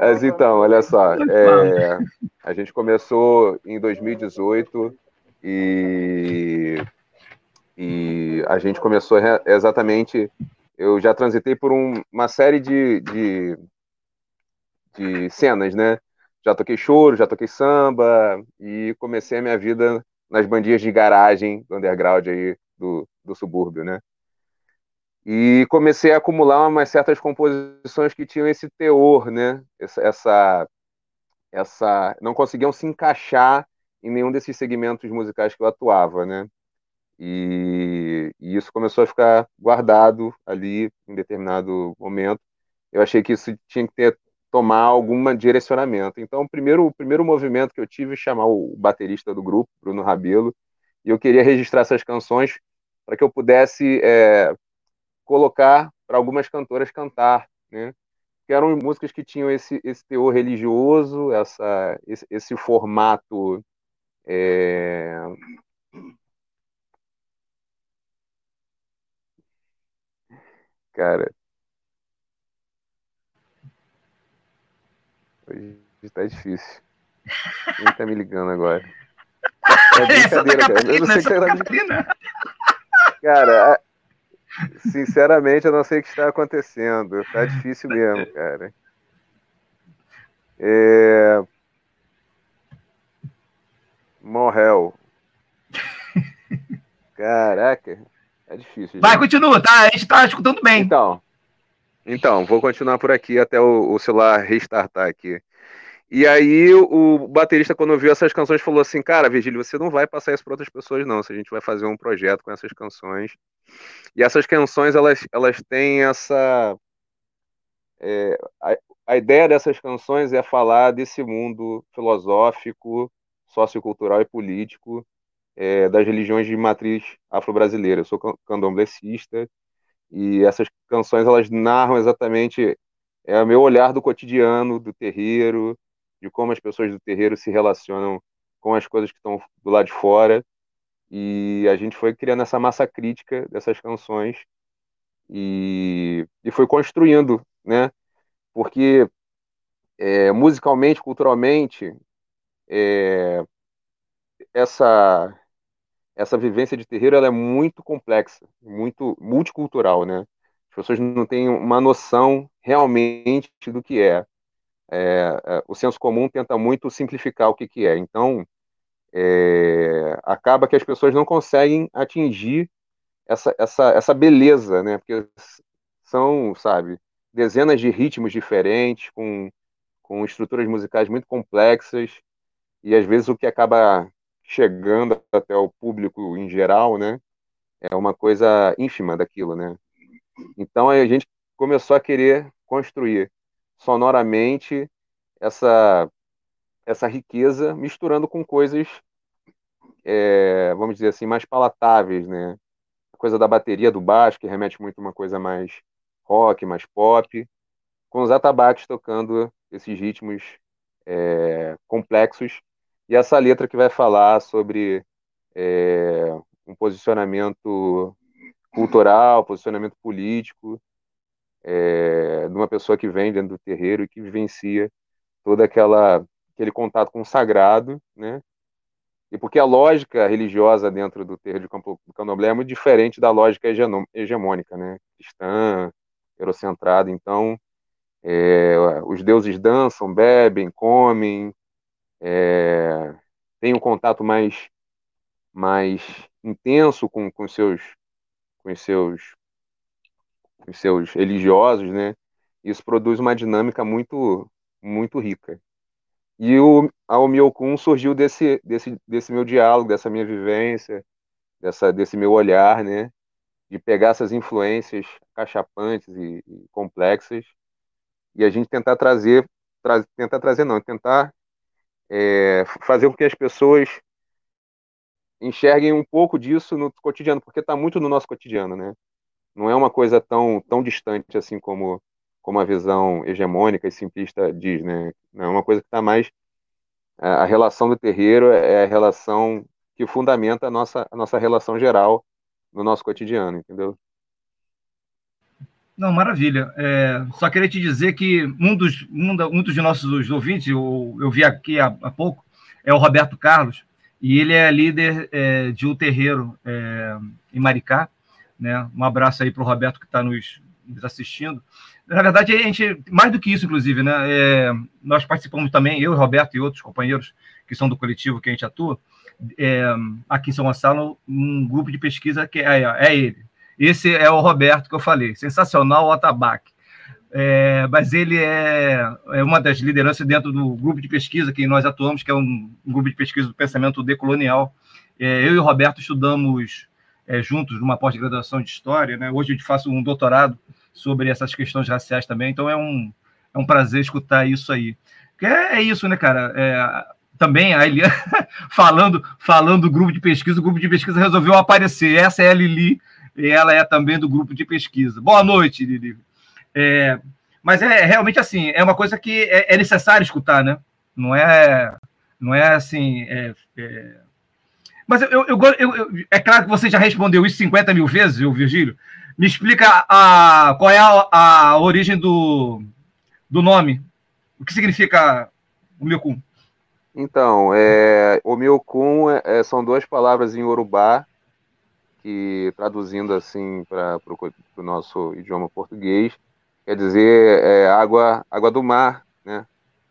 Speaker 7: Mas então, olha só. é, a gente começou em 2018 e, e a gente começou exatamente. Eu já transitei por um- uma série de, de, de cenas, né? já toquei choro, já toquei samba e comecei a minha vida nas bandinhas de garagem do underground aí do, do subúrbio, né? E comecei a acumular umas certas composições que tinham esse teor, né? Essa, essa, não conseguiam se encaixar em nenhum desses segmentos musicais que eu atuava, né? E, e, isso começou a ficar guardado ali em determinado momento. Eu achei que isso tinha que ter tomar algum direcionamento. Então, o primeiro, o primeiro movimento que eu tive é chamar o baterista do grupo, Bruno Rabelo, e eu queria registrar essas canções para que eu pudesse é, colocar para algumas cantoras cantar, né? Que eram músicas que tinham esse, esse teor religioso, essa, esse, esse formato é... Cara, hoje tá difícil. Quem tá me ligando agora? É brincadeira, cara. Eu não sei o que tá... Cara, sinceramente, eu não sei o que está acontecendo. Tá difícil mesmo, cara. É... Morrel. Caraca, é difícil.
Speaker 3: Vai, continua, tá? A gente tá escutando bem.
Speaker 7: Então, então vou continuar por aqui até o, o celular restartar aqui. E aí o baterista, quando ouviu essas canções, falou assim, cara, Virgílio, você não vai passar isso para outras pessoas, não. Se a gente vai fazer um projeto com essas canções. E essas canções, elas, elas têm essa... É, a, a ideia dessas canções é falar desse mundo filosófico, sociocultural e político é, das religiões de matriz afro-brasileira. Eu sou candomblessista e essas canções elas narram exatamente é o meu olhar do cotidiano, do terreiro, de como as pessoas do terreiro se relacionam com as coisas que estão do lado de fora. E a gente foi criando essa massa crítica dessas canções e, e foi construindo, né? Porque é, musicalmente, culturalmente, é, essa essa vivência de terreiro ela é muito complexa, muito multicultural, né? As pessoas não têm uma noção realmente do que é. é, é o senso comum tenta muito simplificar o que, que é. Então, é, acaba que as pessoas não conseguem atingir essa, essa, essa beleza, né? Porque são, sabe, dezenas de ritmos diferentes, com, com estruturas musicais muito complexas, e às vezes o que acaba chegando até o público em geral, né, é uma coisa ínfima daquilo, né. Então a gente começou a querer construir sonoramente essa essa riqueza misturando com coisas é, vamos dizer assim mais palatáveis né a coisa da bateria do baixo que remete muito a uma coisa mais rock mais pop com os atabaques tocando esses ritmos é, complexos e essa letra que vai falar sobre é, um posicionamento cultural, posicionamento político, é, de uma pessoa que vem dentro do terreiro e que vivencia toda aquela aquele contato com o sagrado, né? E porque a lógica religiosa dentro do terreiro de Campo do Candomblé é muito diferente da lógica hegemônica, né? Cristã, eurocentrada. Então, é, os deuses dançam, bebem, comem, é, tem um contato mais, mais intenso com, com, seus, com, seus, com seus religiosos, né? Isso produz uma dinâmica muito, muito rica. E o, a Omiokun surgiu desse, desse, desse meu diálogo, dessa minha vivência, dessa, desse meu olhar, né? De pegar essas influências cachapantes e, e complexas e a gente tentar trazer, tra tentar trazer não, tentar é, fazer com que as pessoas enxerguem um pouco disso no cotidiano, porque está muito no nosso cotidiano, né? Não é uma coisa tão, tão distante assim como, como a visão hegemônica e simplista diz, né? Não é uma coisa que está mais a relação do terreiro é a relação que fundamenta a nossa, a nossa relação geral no nosso cotidiano, entendeu?
Speaker 3: Não, maravilha. É, só queria te dizer que um dos, um, da, um dos nossos ouvintes, eu, eu vi aqui há, há, pouco, é o Roberto Carlos, e ele é líder é, de um terreiro é, em Maricá. Né? Um abraço aí para o Roberto que está nos, nos assistindo. Na verdade, a gente, mais do que isso, inclusive, né? É, nós participamos também, eu, Roberto e outros companheiros que são do coletivo que a gente atua, é, aqui em São Gonçalo, um grupo de pesquisa que é, é ele. Esse é o Roberto que eu falei, sensacional o atabaque. É, mas ele é, é, uma das lideranças dentro do grupo de pesquisa que nós atuamos, que é um, grupo de pesquisa do pensamento decolonial. É, eu e o Roberto estudamos é, juntos numa pós-graduação de História. Né? Hoje eu faço um doutorado sobre essas questões raciais também, então é um, é um prazer escutar isso aí. Porque é, é isso, né, cara? É, também a Eliane, falando, falando do grupo de pesquisa, o grupo de pesquisa resolveu aparecer. Essa é a Lili, e ela é também do grupo de pesquisa. Boa noite, Lili. É, mas é realmente assim, é uma coisa que é, é necessário escutar, né? Não é, não é assim. É, é... Mas eu, eu, eu, eu, é claro que você já respondeu isso 50 mil vezes, viu, Virgílio. Me explica a, qual é a, a origem do, do nome. O que significa o Miocum?
Speaker 7: Então, é, o Miocum é, são duas palavras em Urubá, que traduzindo assim para o nosso idioma português, quer dizer é, água, água do mar, né?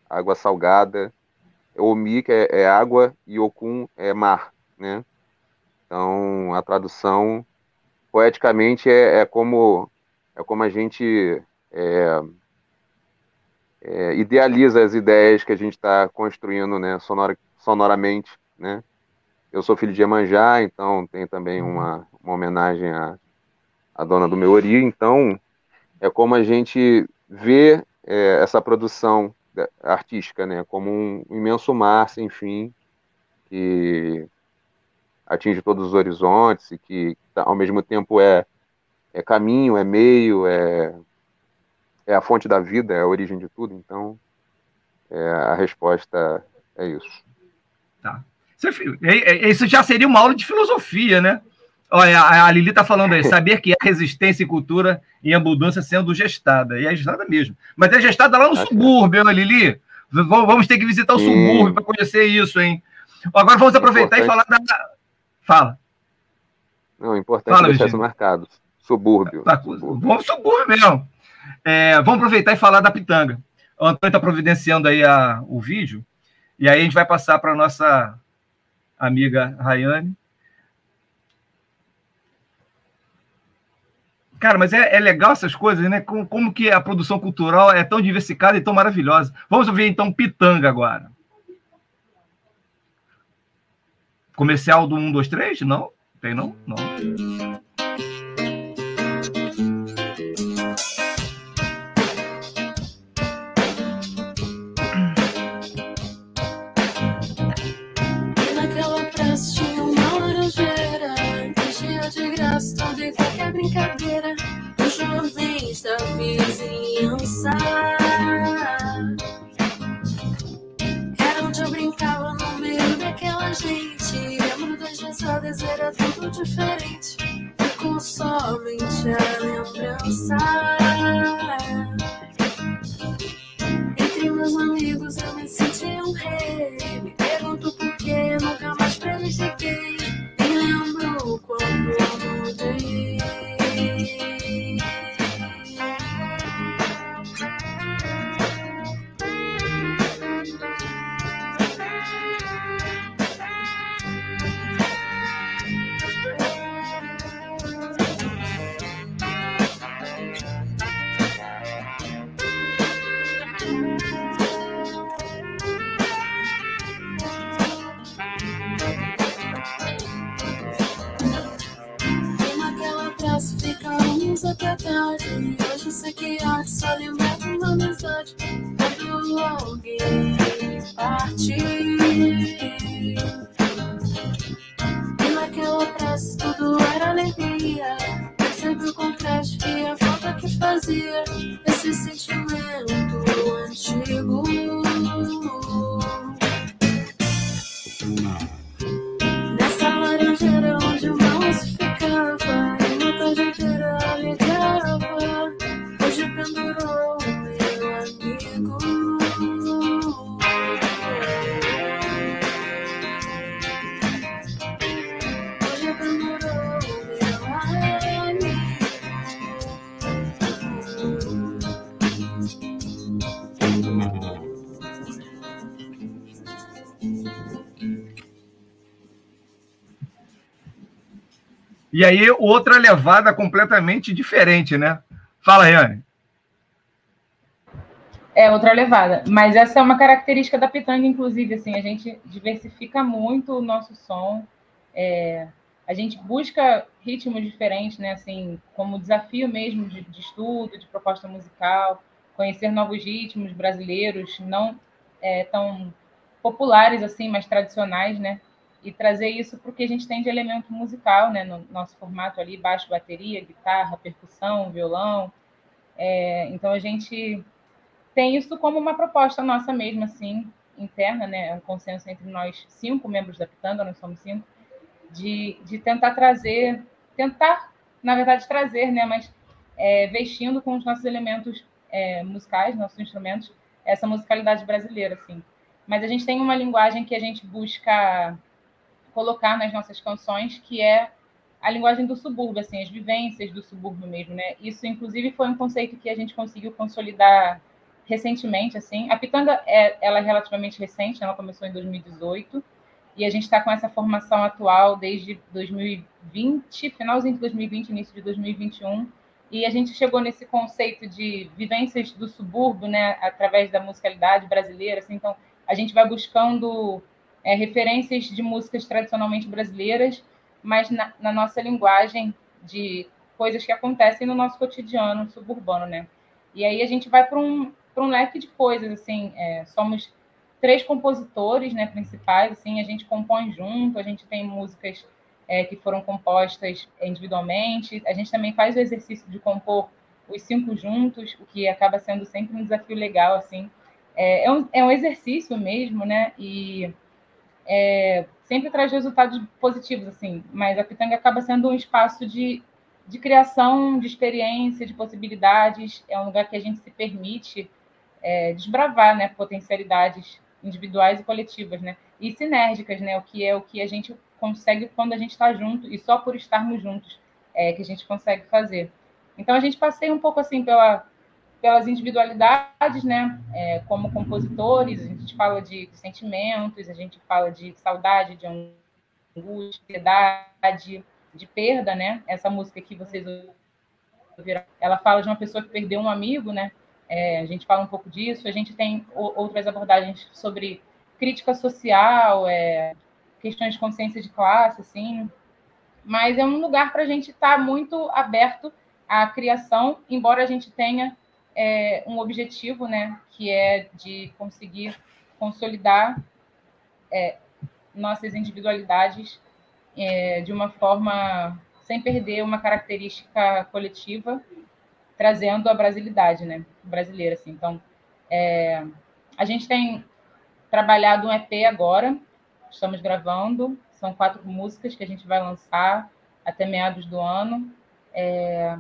Speaker 7: água salgada. Omi, que é, é água, e Okun é mar. Né? Então, a tradução poeticamente é, é como é como a gente é, é, idealiza as ideias que a gente está construindo, né, sonora, sonoramente, né? Eu sou filho de Iemanjá, então tem também uma, uma homenagem à, à dona do meu ori, então é como a gente vê é, essa produção artística, né, como um imenso mar sem fim que atinge todos os horizontes e que ao mesmo tempo é, é caminho, é meio, é, é a fonte da vida, é a origem de tudo. Então, é, a resposta é isso.
Speaker 3: Tá. Isso já seria uma aula de filosofia, né? Olha, a Lili está falando aí, saber que há resistência e cultura em abundância sendo gestada. E é gestada mesmo. Mas é gestada lá no Acho subúrbio, hein, Lili? Vamos ter que visitar o Sim. subúrbio para conhecer isso, hein? Agora vamos aproveitar e falar da, Fala.
Speaker 7: Não, importante Fala, deixar isso marcado. Subúrbio.
Speaker 3: Tá, subúrbio. Vamos subúrbio mesmo. É, vamos aproveitar e falar da pitanga. O Antônio está providenciando aí a, o vídeo, e aí a gente vai passar para a nossa amiga Rayane. Cara, mas é, é, legal essas coisas, né? Como, como que a produção cultural é tão diversificada e tão maravilhosa. Vamos ver então Pitanga agora. Comercial do 1, 2, 3? Não? Tem não? Não.
Speaker 13: Graça toda e qualquer brincadeira Os jovens da vizinhança Era onde eu brincava no meio daquela gente passadas era tudo diferente. Ficou somente a lembrança. Entre meus amigos eu me senti um rei. Até. Hoje sei que arte só E
Speaker 3: aí, outra levada completamente diferente, né? Fala, Yane.
Speaker 5: É outra levada. Mas essa é uma característica da pitanga, inclusive, assim, a gente diversifica muito o nosso som. É, a gente busca ritmos diferentes, né? Assim, como desafio mesmo de, de estudo, de proposta musical, conhecer novos ritmos brasileiros, não é, tão populares assim, mas tradicionais, né? E trazer isso para o que a gente tem de elemento musical, né? No nosso formato ali, baixo, bateria, guitarra, percussão, violão. É, então a gente tem isso como uma proposta nossa mesmo, assim, interna, né? É um consenso entre nós cinco membros da Pitanga, nós somos cinco, de, de tentar trazer, tentar, na verdade, trazer, né? Mas é, vestindo com os nossos elementos é, musicais, nossos instrumentos, essa musicalidade brasileira, assim. Mas a gente tem uma linguagem que a gente busca colocar nas nossas canções, que é a linguagem do subúrbio, assim, as vivências do subúrbio mesmo, né? Isso, inclusive, foi um conceito que a gente conseguiu consolidar recentemente, assim. A Pitanga é, ela é relativamente recente, ela começou em 2018 e a gente está com essa formação atual desde 2020, finalzinho de 2020, início de 2021. E a gente chegou nesse conceito de vivências do subúrbio, né, através da musicalidade brasileira. Assim, então, a gente vai buscando é, referências de músicas tradicionalmente brasileiras, mas na, na nossa linguagem de coisas que acontecem no nosso cotidiano suburbano, né? E aí a gente vai para um, um leque de coisas, assim, é, somos três compositores, né, principais, assim, a gente compõe junto, a gente tem músicas é, que foram compostas individualmente, a gente também faz o exercício de compor os cinco juntos, o que acaba sendo sempre um desafio legal, assim, é, é, um, é um exercício mesmo, né, e é, sempre traz resultados positivos, assim, mas a Pitanga acaba sendo um espaço de, de criação, de experiência, de possibilidades, é um lugar que a gente se permite é, desbravar né, potencialidades individuais e coletivas, né? E sinérgicas, né? O que é o que a gente consegue quando a gente está junto e só por estarmos juntos é que a gente consegue fazer. Então a gente passeia um pouco assim pela, pelas individualidades, né? É, como compositores, a gente fala de, de, sentimentos, a gente fala de saudade, de angústia, de, de perda, né? Essa música que vocês ouviram, ela fala de uma pessoa que perdeu um amigo, né? É, a gente fala um pouco disso. A gente tem outras abordagens sobre crítica social, é, questões de consciência de classe, assim. Mas é um lugar para a gente estar tá muito aberto à criação, embora a gente tenha é, um objetivo, né, que é de conseguir consolidar é, nossas individualidades é, de uma forma sem perder uma característica coletiva trazendo a brasilidade, né, brasileira, assim. Então, é, a gente tem trabalhado um EP agora, estamos gravando, são quatro músicas que a gente vai lançar até meados do ano. É,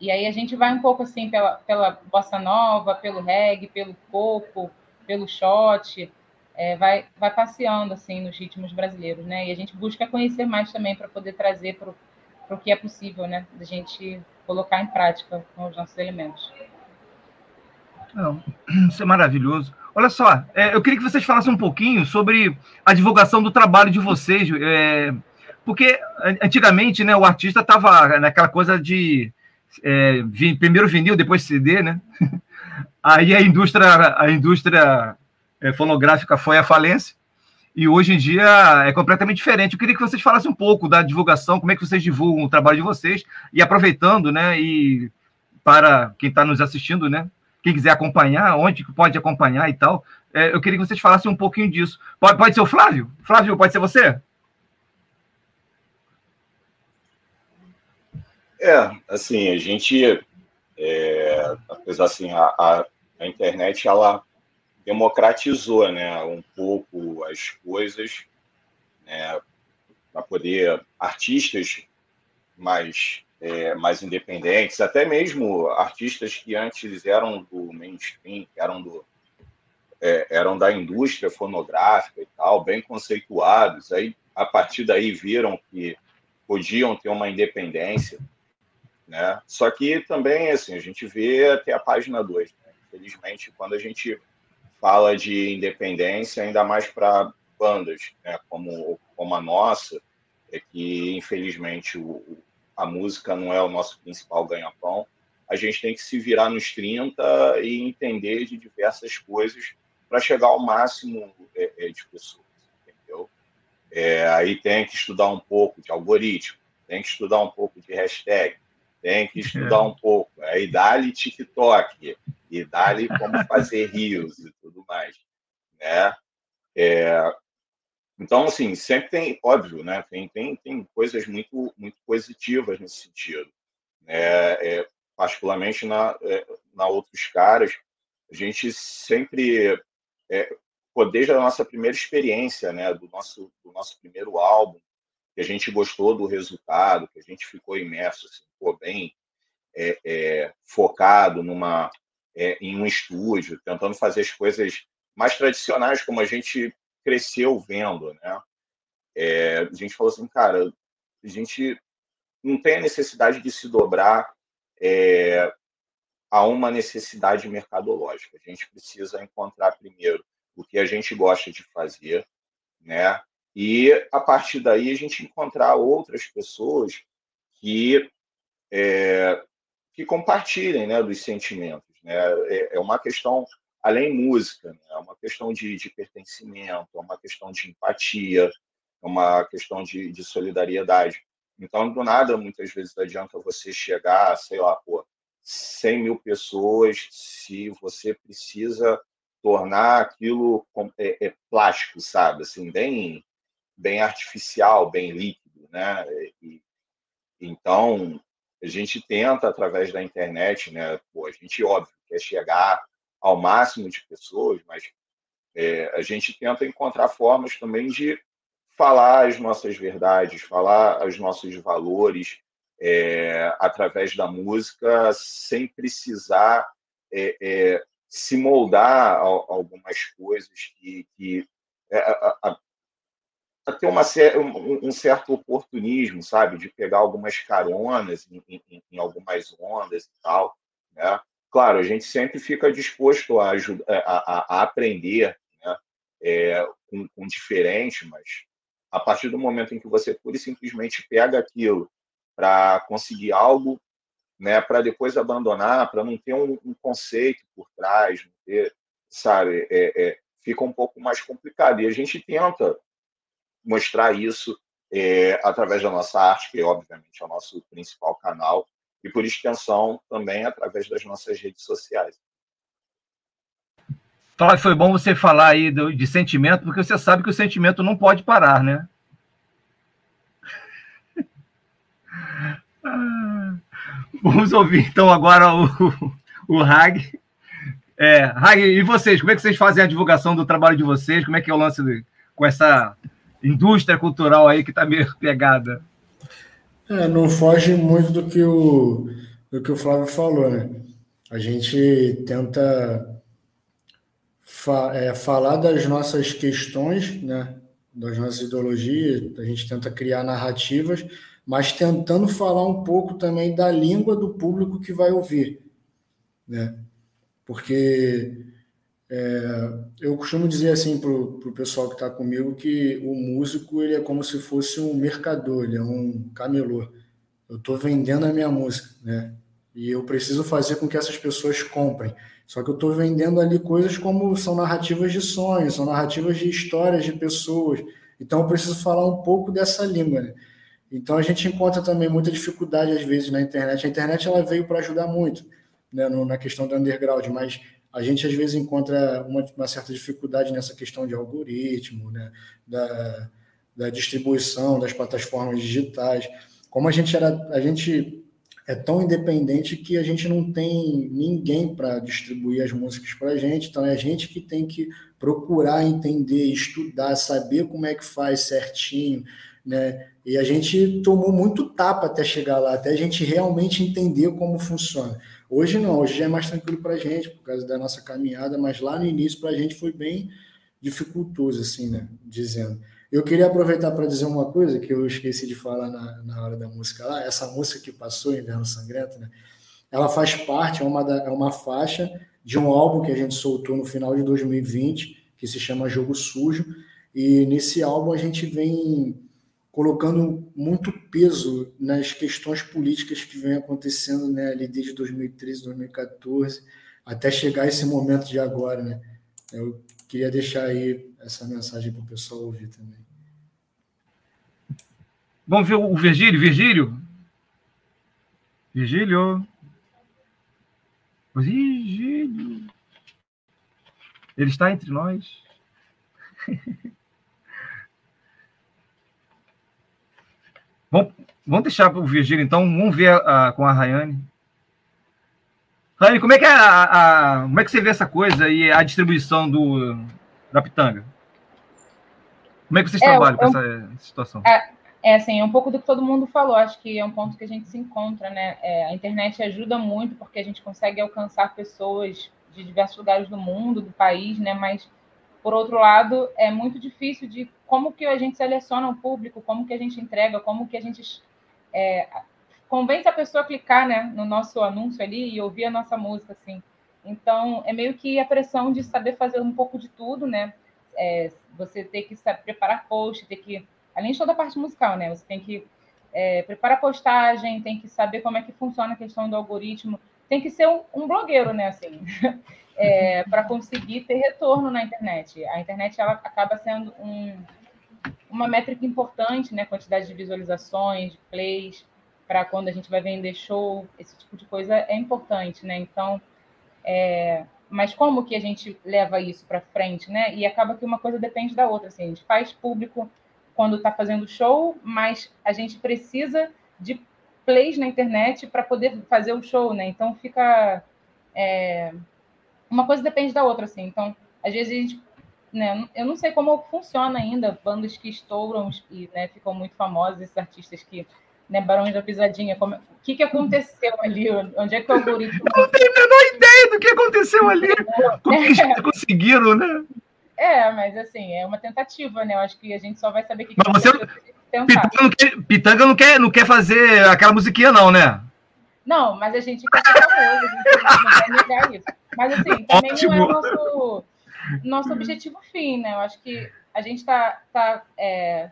Speaker 5: e aí a gente vai um pouco assim pela, pela bossa nova, pelo reggae, pelo coco, pelo shot, é, vai, vai passeando assim nos ritmos brasileiros, né? E a gente busca conhecer mais também para poder trazer para o que é possível, né? Da gente colocar em prática com os nossos elementos.
Speaker 3: Não, isso é maravilhoso. Olha só, é, eu queria que vocês falassem um pouquinho sobre a divulgação do trabalho de vocês, é, porque antigamente, né, o artista estava naquela coisa de é, primeiro vinil, depois CD, né? Aí a indústria, a indústria é, fonográfica foi à falência e hoje em dia é completamente diferente. Eu queria que vocês falassem um pouco da divulgação, como é que vocês divulgam o trabalho de vocês, e aproveitando, né, e para quem está nos assistindo, né, quem quiser acompanhar, onde pode acompanhar e tal, é, eu queria que vocês falassem um pouquinho disso. Pode, pode ser o Flávio? Flávio, pode ser você?
Speaker 6: É, assim, a gente, é, apesar assim, a, a, a internet, ela democratizou né, um pouco as coisas né, para poder artistas mais, é, mais independentes, até mesmo artistas que antes eram do mainstream, eram, do, é, eram da indústria fonográfica e tal, bem conceituados, aí a partir daí viram que podiam ter uma independência, né? Só que também, assim, a gente vê até a página 2, né? Infelizmente, quando a gente fala de independência, ainda mais para bandas, né, como, como a nossa, é que, infelizmente, o, a música não é o nosso principal ganha-pão. A gente tem que se virar nos 30 e entender de diversas coisas para chegar ao máximo é, é, de pessoas, entendeu? É, aí tem que estudar um pouco de algoritmo, tem que estudar um pouco de hashtag, tem que estudar um pouco. Aí dá-lhe TikTok, e dá-lhe como fazer rios e tudo mais. Né? É, então, assim, sempre tem, óbvio, né? Tem, tem, tem coisas muito, muito positivas nesse sentido. Né? É, particularmente na, é, na Outros Caras, a gente sempre, é, pô, desde a nossa primeira experiência, né? Do nosso, do nosso primeiro álbum, que a gente gostou do resultado, que a gente ficou imerso, assim, pô, bem é, é, focado numa, é, em um estúdio, tentando fazer as coisas mais tradicionais, como a gente cresceu vendo, né? A gente falou assim, cara, a gente não tem a necessidade de se dobrar a uma necessidade mercadológica. A gente precisa encontrar primeiro o que a gente gosta de fazer, né? E a partir daí a gente encontrar outras pessoas que é, que compartilhem, né, dos sentimentos, né? É, é uma questão além música, né? é uma questão de, de, pertencimento, é uma questão de empatia, é uma questão de, de, solidariedade. Então, do nada, muitas vezes adianta você chegar, sei lá, pô, 100 mil pessoas, se você precisa tornar aquilo é, é plástico, sabe? Assim, bem, bem artificial, bem líquido, né? E, então, a gente tenta, através da internet, né? Pô, a gente, óbvio, quer chegar ao máximo de pessoas, mas é, a gente tenta encontrar formas também de falar as nossas verdades, falar os nossos valores é, através da música, sem precisar é, é se moldar a, a algumas coisas que, que é, a, a ter uma, um, certo oportunismo, sabe, de pegar algumas caronas em, em, em algumas ondas e tal, né? Claro, a gente sempre fica disposto a, ajudar, a, a, aprender né? é, com, com diferente, mas a partir do momento em que você pura e simplesmente pega aquilo para conseguir algo, né, para depois abandonar, para não ter um, um, conceito por trás, ter, sabe, é, é, fica um pouco mais complicado. E a gente tenta mostrar isso é, através da nossa arte, que obviamente é o nosso principal canal, e, por extensão, também através das nossas redes sociais.
Speaker 3: Flávio, foi bom você falar aí do, de sentimento, porque você sabe que o sentimento não pode parar, né? Vamos ouvir então agora o, o Hag. É, Hag, e vocês? Como é que vocês fazem a divulgação do trabalho de vocês? Como é que é o lance de, com essa indústria cultural aí que está meio pegada?
Speaker 4: É, não foge muito do que o, do que o Flávio falou, né? A gente tenta fa é, falar das nossas questões, né? Das nossas ideologias, a gente tenta criar narrativas, mas tentando falar um pouco também da língua do público que vai ouvir, né? Porque é, eu costumo dizer assim para o pessoal que está comigo que o músico ele é como se fosse um mercador, ele é um camelô. Eu estou vendendo a minha música, né? E eu preciso fazer com que essas pessoas comprem. Só que eu estou vendendo ali coisas como são narrativas de sonhos, são narrativas de histórias de pessoas. Então eu preciso falar um pouco dessa língua, né? Então a gente encontra também muita dificuldade às vezes na internet. A internet ela veio para ajudar muito, né, na questão do underground, mas a gente às vezes encontra uma, uma certa dificuldade nessa questão de algoritmo, né? da, da distribuição das plataformas digitais. Como a gente era, a gente é tão independente que a gente não tem ninguém para distribuir as músicas para a gente, então é a gente que tem que procurar entender, estudar, saber como é que faz certinho, né? E a gente tomou muito tapa até chegar lá, até a gente realmente entender como funciona. Hoje não, hoje já é mais tranquilo para a gente, por causa da nossa caminhada, mas lá no início para a gente foi bem dificultoso, assim, né? Dizendo. Eu queria aproveitar para dizer uma coisa que eu esqueci de falar na, na hora da música lá. Essa música que passou, Inverno Sangrento, né? Ela faz parte, é uma, é uma faixa de um álbum que a gente soltou no final de 2020, que se chama Jogo Sujo. E nesse álbum a gente vem colocando muito peso nas questões políticas que vem acontecendo né, ali desde 2013, 2014, até chegar esse momento de agora. Né? Eu queria deixar aí essa mensagem para o pessoal ouvir também.
Speaker 3: Vamos ver o Virgílio. Virgílio? Virgílio? Virgílio? Ele está entre nós? vamos, vamos deixar para o Virgílio, então. Vamos ver a, a, com a Rayane. Rayane, como é que é a, como é que você vê essa coisa e a distribuição do, da pitanga? Como é que vocês
Speaker 5: É,
Speaker 3: trabalham com
Speaker 5: eu-
Speaker 3: essa situação?
Speaker 5: É, é assim, é um pouco do que todo mundo falou. Acho que é um ponto que a gente se encontra, né? É, a internet ajuda muito porque a gente consegue alcançar pessoas de diversos lugares do mundo, do país, né? Mas por outro lado, é muito difícil de como que a gente seleciona o público, como que a gente entrega, como que a gente é, convence a pessoa a clicar, né, no nosso anúncio ali e ouvir a nossa música, assim. Então, é meio que a pressão de saber fazer um pouco de tudo, né? É, você ter que saber preparar post, ter que além de toda a parte musical, né? Você tem que é, preparar postagem, tem que saber como é que funciona a questão do algoritmo, tem que ser um, um blogueiro, né? Assim, para conseguir ter retorno na internet. A internet ela acaba sendo um, uma métrica importante, né? Quantidade de visualizações, de plays, para quando a gente vai vender show, esse tipo de coisa é importante, né? Então, é, mas como que a gente leva isso para frente, né? E acaba que uma coisa depende da outra. Assim, a gente faz público quando está fazendo show, mas a gente precisa de plays na internet para poder fazer o show, né? Então fica é, uma coisa depende da outra, assim. Então, às vezes a gente, né? Eu não sei como funciona ainda bandas que estouram e né, ficam muito famosas, esses artistas que né, Barões da Pisadinha, como- o que, que aconteceu ali? Onde é que o algoritmo
Speaker 3: Não tenho a menor ideia do que aconteceu ali. Como que eles conseguiram, né?
Speaker 5: É, mas assim, é uma tentativa, né? Eu acho que a gente só vai saber o que, que
Speaker 3: você-. Pitanga não, quer, Pitanga não quer, não quer fazer aquela musiquinha, não, né?
Speaker 5: Não, mas a gente quer ser famoso, a gente não vai negar isso. Mas assim, também não é
Speaker 3: Ótimo.
Speaker 5: o nosso, nosso objetivo fim, né? Eu acho que a gente está tá, é,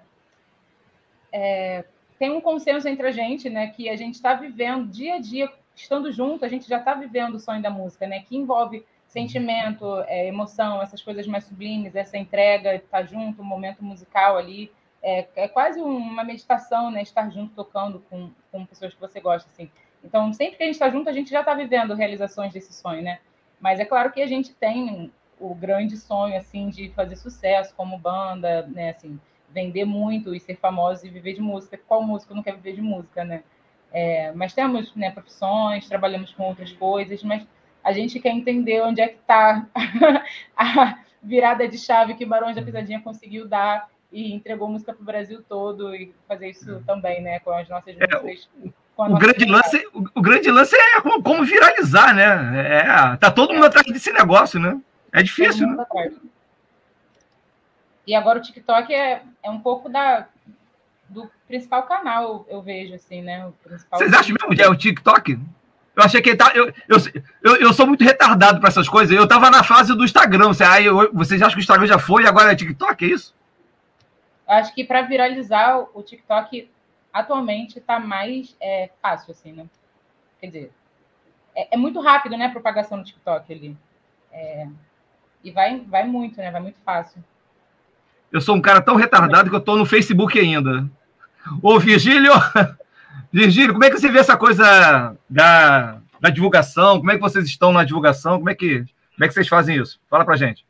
Speaker 5: é, tem um consenso entre a gente, né? Que a gente está vivendo dia a dia, estando junto, a gente já está vivendo o sonho da música, né? Que envolve sentimento, é, emoção, essas coisas mais sublimes, essa entrega, estar junto, um momento musical ali. É, é quase uma meditação, né? Estar junto, tocando com, com pessoas que você gosta, assim. Então, sempre que a gente está junto, a gente já está vivendo realizações desse sonho, né? Mas é claro que a gente tem o grande sonho, assim, de fazer sucesso como banda, né? Assim, vender muito e ser famoso e viver de música. Qual músico não quer viver de música, né? É, mas temos né, profissões, trabalhamos com outras coisas, mas a gente quer entender onde é que está a virada de chave que Barões da Pisadinha conseguiu dar e entregou música para o Brasil todo e fazer isso também, né? Com as nossas músicas. com a
Speaker 3: O grande, lance, o, o grande lance é como, como viralizar, né? É, tá todo mundo atrás desse negócio, né? É difícil, né?
Speaker 5: E agora o TikTok é, é um pouco da, do principal canal, eu vejo, assim, né?
Speaker 3: Vocês acham mesmo que é o TikTok? Eu achei que ele tá. Eu, eu, eu, eu sou muito retardado para essas coisas. Eu tava na fase do Instagram. Você, aí vocês acham que o Instagram já foi e agora é TikTok? É isso?
Speaker 5: Acho que para viralizar o TikTok atualmente está mais é, fácil, assim, né? Quer dizer, é, é muito rápido, né? A propagação no TikTok ali. É, e vai, vai muito, né? Vai muito fácil.
Speaker 3: Eu sou um cara tão retardado que eu tô no Facebook ainda. Ô, Virgílio! Virgílio, como é que você vê essa coisa da, da divulgação? Como é que vocês estão na divulgação? Como é que, como é que vocês fazem isso? Fala pra gente.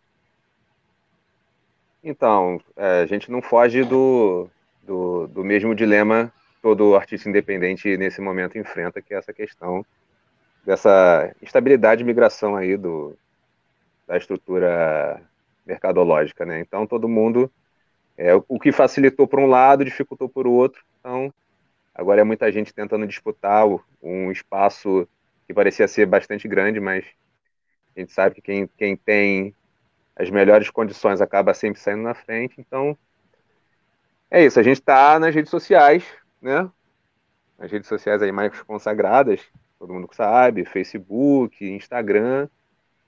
Speaker 7: Então, é, a gente não foge do, do, do mesmo dilema todo artista independente nesse momento enfrenta, que é essa questão dessa instabilidade de migração aí do, da estrutura mercadológica, né? Então, todo mundo, é, o, que facilitou por um lado, dificultou por outro. Então, agora é muita gente tentando disputar um espaço que parecia ser bastante grande, mas a gente sabe que quem, quem tem as melhores condições acaba sempre saindo na frente. Então, é isso. A gente está nas redes sociais, né? As redes sociais aí mais consagradas, todo mundo sabe, Facebook, Instagram.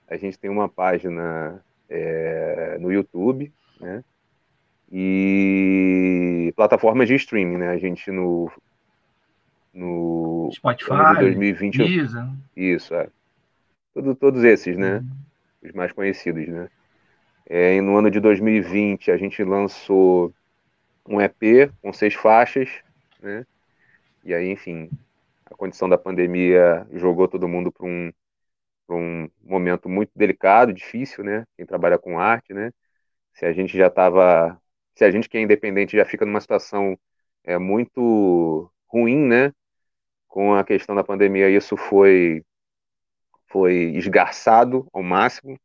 Speaker 7: A gente tem uma página é, no YouTube, né? e plataformas de streaming, né? A gente no no
Speaker 3: Spotify,
Speaker 7: ano de 2020,
Speaker 3: Deezer.
Speaker 7: isso é, Todo, todos esses, né? Os mais conhecidos, né? É, no ano de 2020 a gente lançou um EP com seis faixas, né? E aí, enfim, a condição da pandemia jogou todo mundo para um, um momento muito delicado, difícil, né? Quem trabalha com arte, né? Se a gente já estava, se a gente que é independente já fica numa situação é muito ruim, né? Com a questão da pandemia, isso foi foi esgarçado ao máximo.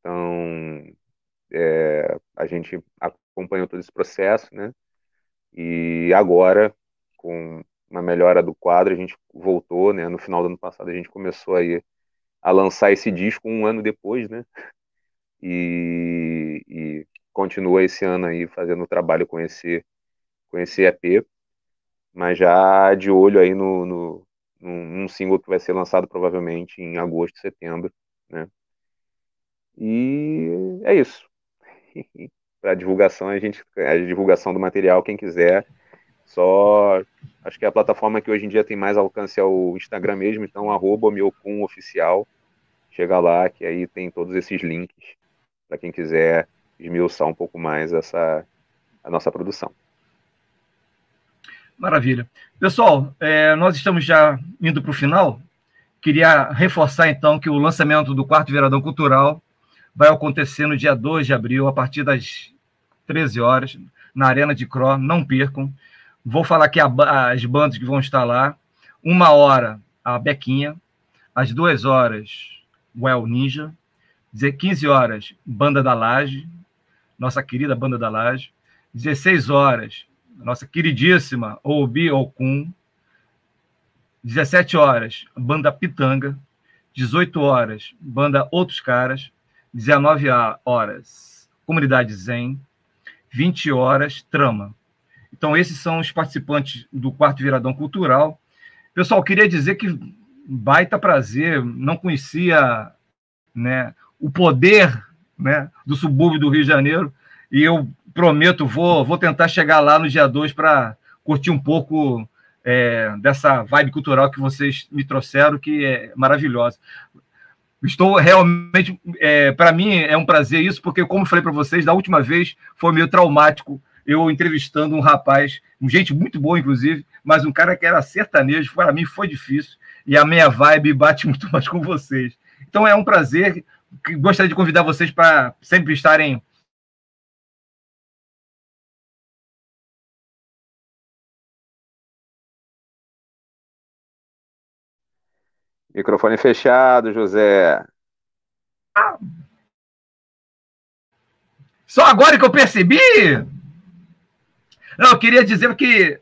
Speaker 7: Então, é, a gente acompanhou todo esse processo, né? E agora, com uma melhora do quadro, a gente voltou, né? No final do ano passado, a gente começou aí a lançar esse disco um ano depois, né? E, e continua esse ano aí fazendo trabalho com esse, com esse EP, mas já de olho aí no, no, num single que vai ser lançado provavelmente em agosto, setembro, né? E é isso. Para divulgação, a gente a divulgação do material, quem quiser, só acho que a plataforma que hoje em dia tem mais alcance é o Instagram mesmo, então arroba oficial. Chega lá que aí tem todos esses links para quem quiser esmiuçar um pouco mais essa a nossa produção.
Speaker 3: Maravilha. Pessoal, é, nós estamos já indo para o final. Queria reforçar, então, que o lançamento do quarto Veradão Cultural vai acontecer no dia 2 de abril, a partir das 13 horas, na Arena de Cro. Não percam. Vou falar aqui as bandas que vão estar lá. Uma hora, a Bequinha. Às duas horas, o El Ninja. 15 horas, Banda da Laje, nossa querida Banda da Laje. 16 horas, nossa queridíssima Obi Okun. 17 horas, Banda Pitanga. 18 horas, Banda Outros Caras. 19 horas, Comunidade Zen. 20 horas, Trama. Então, esses são os participantes do quarto Viradão Cultural. Pessoal, queria dizer que baita prazer, não conhecia né, o poder né, do subúrbio do Rio de Janeiro, e eu prometo, vou, vou tentar chegar lá no dia 2 para curtir um pouco é, dessa vibe cultural que vocês me trouxeram, que é maravilhosa. Estou realmente, é, para mim é um prazer isso, porque, como falei para vocês, da última vez foi meio traumático eu entrevistando um rapaz, gente muito boa, inclusive, mas um cara que era sertanejo, para mim foi difícil, e a minha vibe bate muito mais com vocês. Então é um prazer, gostaria de convidar vocês para sempre estarem
Speaker 7: Microfone fechado, José.
Speaker 3: Só agora que eu percebi? Não, eu queria dizer que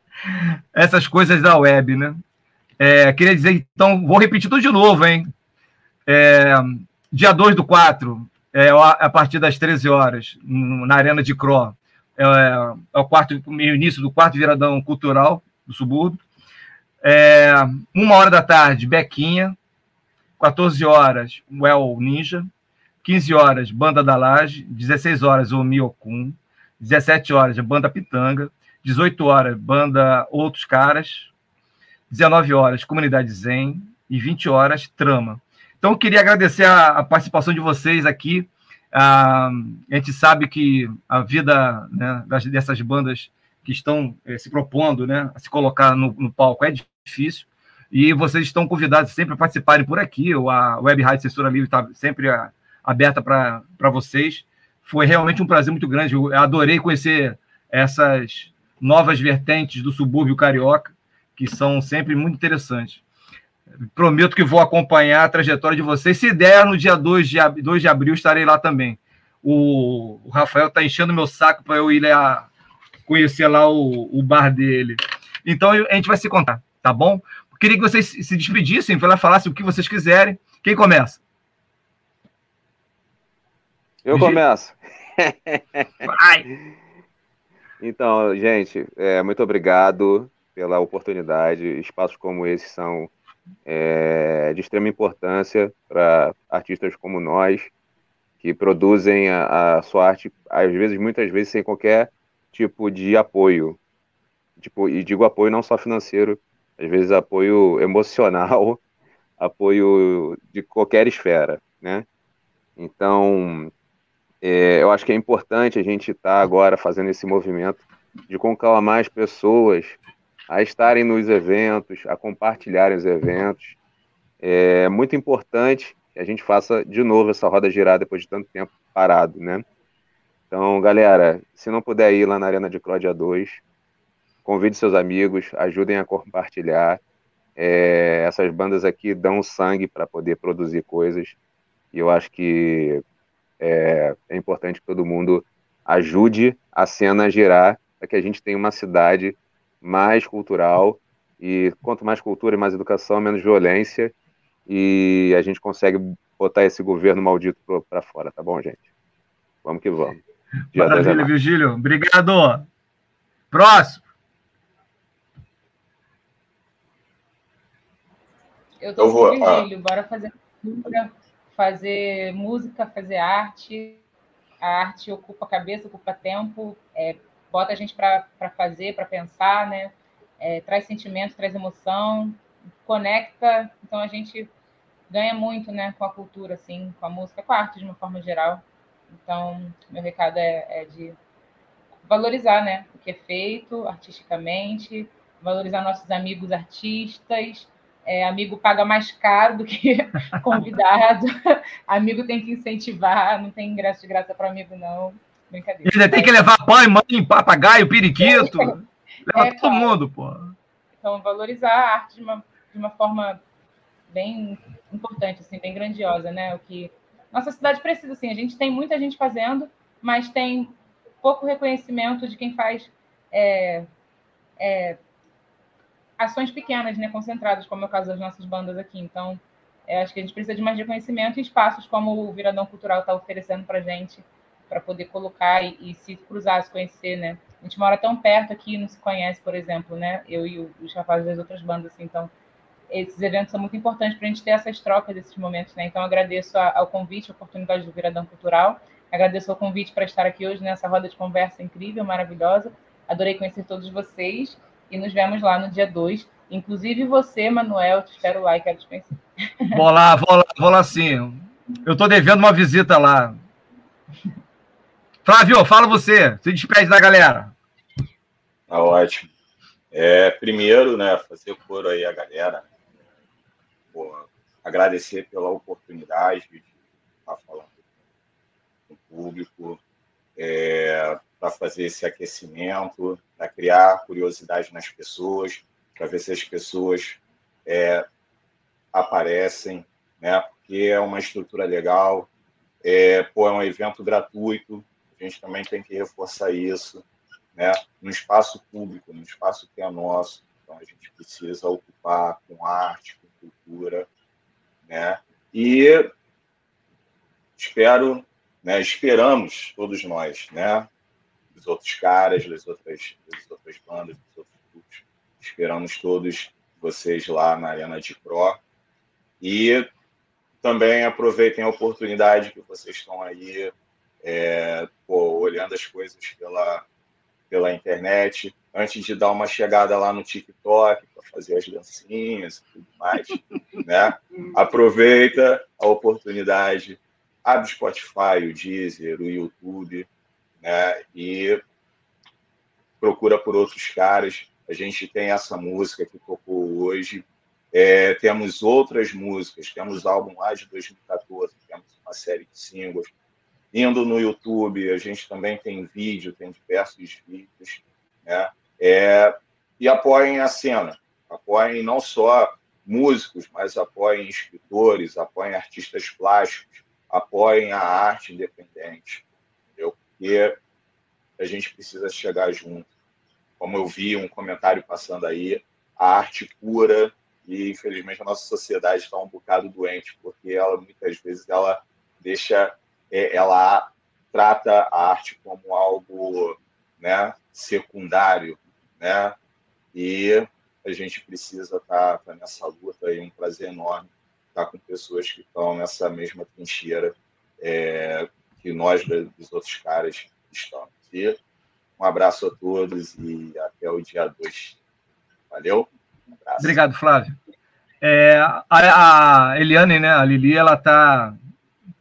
Speaker 3: essas coisas da web, né? É, queria dizer, então, vou repetir tudo de novo, hein? É, dia 2 do 4, é, a partir das 13 horas, na Arena de Cro. É, é o quarto, início do quarto viradão cultural do subúrbio. É, uma hora da tarde, Bequinha. 14 horas, Well Ninja. 15 horas, Banda da Laje. 16 horas, o Miokun. 17 horas, Banda Pitanga. 18 horas, Banda Outros Caras. 19 horas, Comunidade Zen. E 20 horas, Trama. Então, eu queria agradecer a, a participação de vocês aqui. Ah, a gente sabe que a vida né, das, dessas bandas que estão eh, se propondo né, a se colocar no, no palco é difícil. E vocês estão convidados sempre a participarem por aqui. A Web Rádio Censura Livre está sempre aberta para vocês. Foi realmente um prazer muito grande. Eu adorei conhecer essas novas vertentes do subúrbio carioca, que são sempre muito interessantes. Prometo que vou acompanhar a trajetória de vocês. Se der, no dia 2 de, 2 de abril, estarei lá também. O, o Rafael está enchendo meu saco para eu ir lá conhecer lá o, o bar dele. Então a gente vai se contar tá bom? Queria que vocês se despedissem, falassem o que vocês quiserem. Quem começa?
Speaker 7: Eu começo. Vai. Então, gente, é, muito obrigado pela oportunidade. Espaços como esse são é, de extrema importância para artistas como nós, que produzem a, a sua arte, às vezes, muitas vezes, sem qualquer tipo de apoio. Tipo, e digo apoio não só financeiro, às vezes apoio emocional, apoio de qualquer esfera, né? Então, é, eu acho que é importante a gente estar tá agora fazendo esse movimento de conclamar as pessoas a estarem nos eventos, a compartilharem os eventos. É muito importante que a gente faça de novo essa roda girar depois de tanto tempo parado, né? Então, galera, se não puder ir lá na Arena de Cláudia 2, convide seus amigos, ajudem a compartilhar. É, essas bandas aqui dão sangue para poder produzir coisas e eu acho que é, é importante que todo mundo ajude a cena a girar para que a gente tenha uma cidade mais cultural e quanto mais cultura e mais educação, menos violência e a gente consegue botar esse governo maldito para fora, tá bom, gente? Vamos que vamos.
Speaker 3: Dia Maravilha, Virgílio. Obrigado. Próximo.
Speaker 5: Eu tô com o Virgílio. Bora fazer cultura, fazer música, fazer arte. A arte ocupa a cabeça, ocupa tempo, é, bota a gente para fazer, para pensar, né? É, traz sentimento, traz emoção, conecta. Então a gente ganha muito, né, com a cultura, assim, com a música, com a arte de uma forma geral. Então, meu recado é, é de valorizar, né, o que é feito artisticamente, valorizar nossos amigos artistas. É, amigo paga mais caro do que convidado. amigo tem que incentivar, não tem ingresso de graça para amigo, não. Brincadeira.
Speaker 3: Ainda tem que levar pai, mãe, papagaio, periquito. Leva é, todo mundo, pô.
Speaker 5: Então, valorizar a arte de uma, de uma forma bem importante, assim, bem grandiosa, né? O que nossa cidade precisa, assim. A gente tem muita gente fazendo, mas tem pouco reconhecimento de quem faz é, é, ações pequenas, né, concentradas, como é o caso das nossas bandas aqui. Então, é, acho que a gente precisa de mais reconhecimento e espaços como o Viradão Cultural está oferecendo para a gente, para poder colocar e, e, se cruzar, se conhecer, né? A gente mora tão perto aqui, não se conhece, por exemplo, né? Eu e os rapazes das outras bandas, assim, então esses eventos são muito importantes para a gente ter essas trocas, esses momentos, né? Então, agradeço ao convite, a oportunidade do Viradão Cultural, agradeço ao convite para estar aqui hoje nessa roda de conversa incrível, maravilhosa. Adorei conhecer todos vocês e nos vemos lá no dia 2. Inclusive você, Manuel, te espero lá e quero te conhecer.
Speaker 3: Vou lá, vou lá, vou lá sim. Eu estou devendo uma visita lá. Flávio, fala você, se despede da galera.
Speaker 6: Tá ótimo. É, primeiro, né, fazer coro aí a galera, pô, agradecer pela oportunidade de estar falando com o público, é, para fazer esse aquecimento, para criar curiosidade nas pessoas, para ver se as pessoas é, aparecem, né? porque é uma estrutura legal, é, pô, é um evento gratuito, a gente também tem que reforçar isso, né? no espaço público, no espaço que é nosso, então a gente precisa ocupar com arte, cultura, né? E espero, né, esperamos todos nós, né, os outros caras, das outras, das outras bandas, dos outros grupos, esperamos todos vocês lá na Arena de Pro e também aproveitem a oportunidade que vocês estão aí é, pô, olhando as coisas pela, pela internet, antes de dar uma chegada lá no TikTok para fazer as dancinhas e tudo mais, né? Aproveita a oportunidade, abre o Spotify, o Deezer, o YouTube, né? E procura por outros caras. A gente tem essa música que tocou hoje, é, temos outras músicas, temos álbum lá de 2014, temos uma série de singles. Indo no YouTube, a gente também tem vídeo, tem diversos vídeos, né? É, e apoiem a cena, apoiem não só músicos, mas apoiem escritores, apoiem artistas plásticos, apoiem a arte independente, entendeu? Porque a gente precisa chegar junto. Como eu vi um comentário passando aí, a arte cura e infelizmente a nossa sociedade está um bocado doente porque ela muitas vezes ela deixa ela trata a arte como algo né secundário né? E a gente precisa estar tá, tá nessa luta e um prazer enorme estar tá com pessoas que estão nessa mesma trincheira, é, que nós, dos outros caras, estamos. E um abraço a todos e até o dia 2. Valeu? Um
Speaker 3: Obrigado, Flávio. É, a, a, Eliane, né, a Lili, ela tá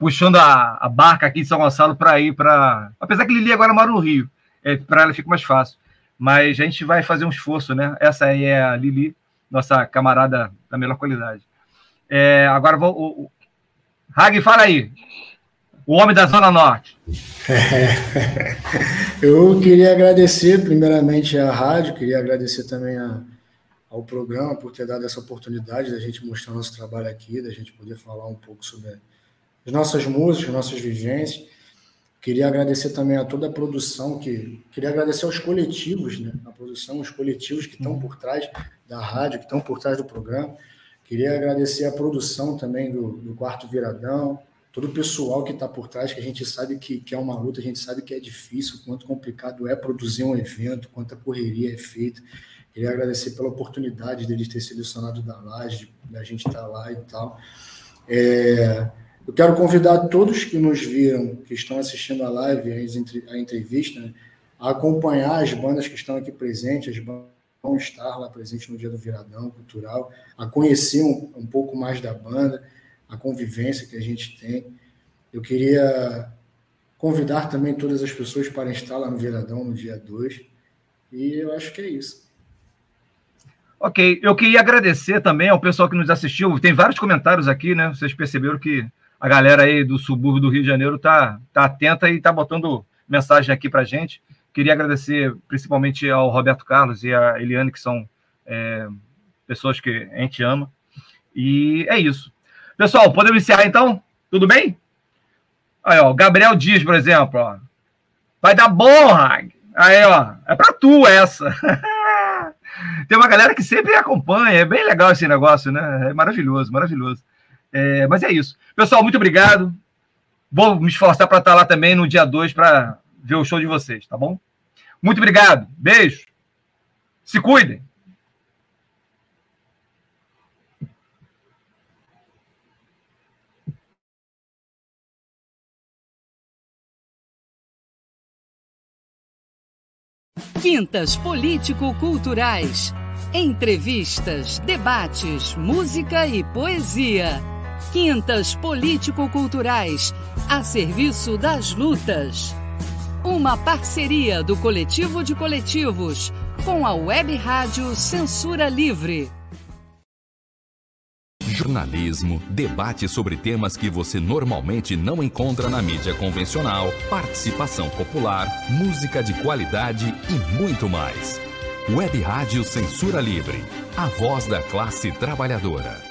Speaker 3: puxando a, a barca aqui de São Gonçalo para ir para. Apesar que Lili agora mora no Rio, é, para ela fica mais fácil. Mas a gente vai fazer um esforço, né? Essa aí é a Lili, nossa camarada da melhor qualidade. É, agora vou. O, o... Hag, fala aí. O homem da Zona Norte.
Speaker 4: Eu queria agradecer, primeiramente, à rádio, queria agradecer também a, ao programa por ter dado essa oportunidade da gente mostrar nosso trabalho aqui, da gente poder falar um pouco sobre as nossas músicas, as nossas vivências. Queria agradecer também a toda a produção, que queria agradecer aos coletivos, né? A produção, os coletivos que estão por trás da rádio, que estão por trás do programa. Queria agradecer a produção também do, do Quarto Viradão, todo o pessoal que está por trás, que a gente sabe que, que é uma luta, a gente sabe que é difícil, quanto complicado é produzir um evento, quanta correria é feita. Queria agradecer pela oportunidade deles ter selecionado da laje, da gente estar tá lá e tal. É, eu quero convidar todos que nos viram, que estão assistindo a live, a entrevista, né, a acompanhar as bandas que estão aqui presentes, as bandas vão estar lá presentes no dia do Viradão Cultural, a conhecer um, um pouco mais da banda, a convivência que a gente tem. Eu queria convidar também todas as pessoas para estar lá no Viradão no dia 2. E eu acho que é isso.
Speaker 3: Ok, eu queria agradecer também ao pessoal que nos assistiu. Tem vários comentários aqui, né? Vocês perceberam que a galera aí do subúrbio do Rio de Janeiro tá, tá atenta e tá botando mensagem aqui para gente. Queria agradecer principalmente ao Roberto Carlos e a Eliane, que são é, pessoas que a gente ama. E é isso. Pessoal, podemos encerrar então? Tudo bem? Aí, ó, Gabriel Dias, por exemplo, ó. Vai dar bom, Hag. Aí, ó, é para tu essa. Tem uma galera que sempre acompanha, é bem legal esse negócio, né? É maravilhoso, maravilhoso. É, mas é isso. Pessoal, muito obrigado. Vou me esforçar para estar lá também no dia 2 para ver o show de vocês, tá bom? Muito obrigado. Beijo. Se cuidem.
Speaker 2: Quintas Político-Culturais. Entrevistas, debates, música e poesia. Quintas Político-Culturais, a serviço das lutas. Uma parceria do Coletivo de Coletivos com a Web Rádio Censura Livre.
Speaker 1: Jornalismo, debate sobre temas que você normalmente não encontra na mídia convencional, participação popular, música de qualidade e muito mais. Web Rádio Censura Livre, a voz da classe trabalhadora.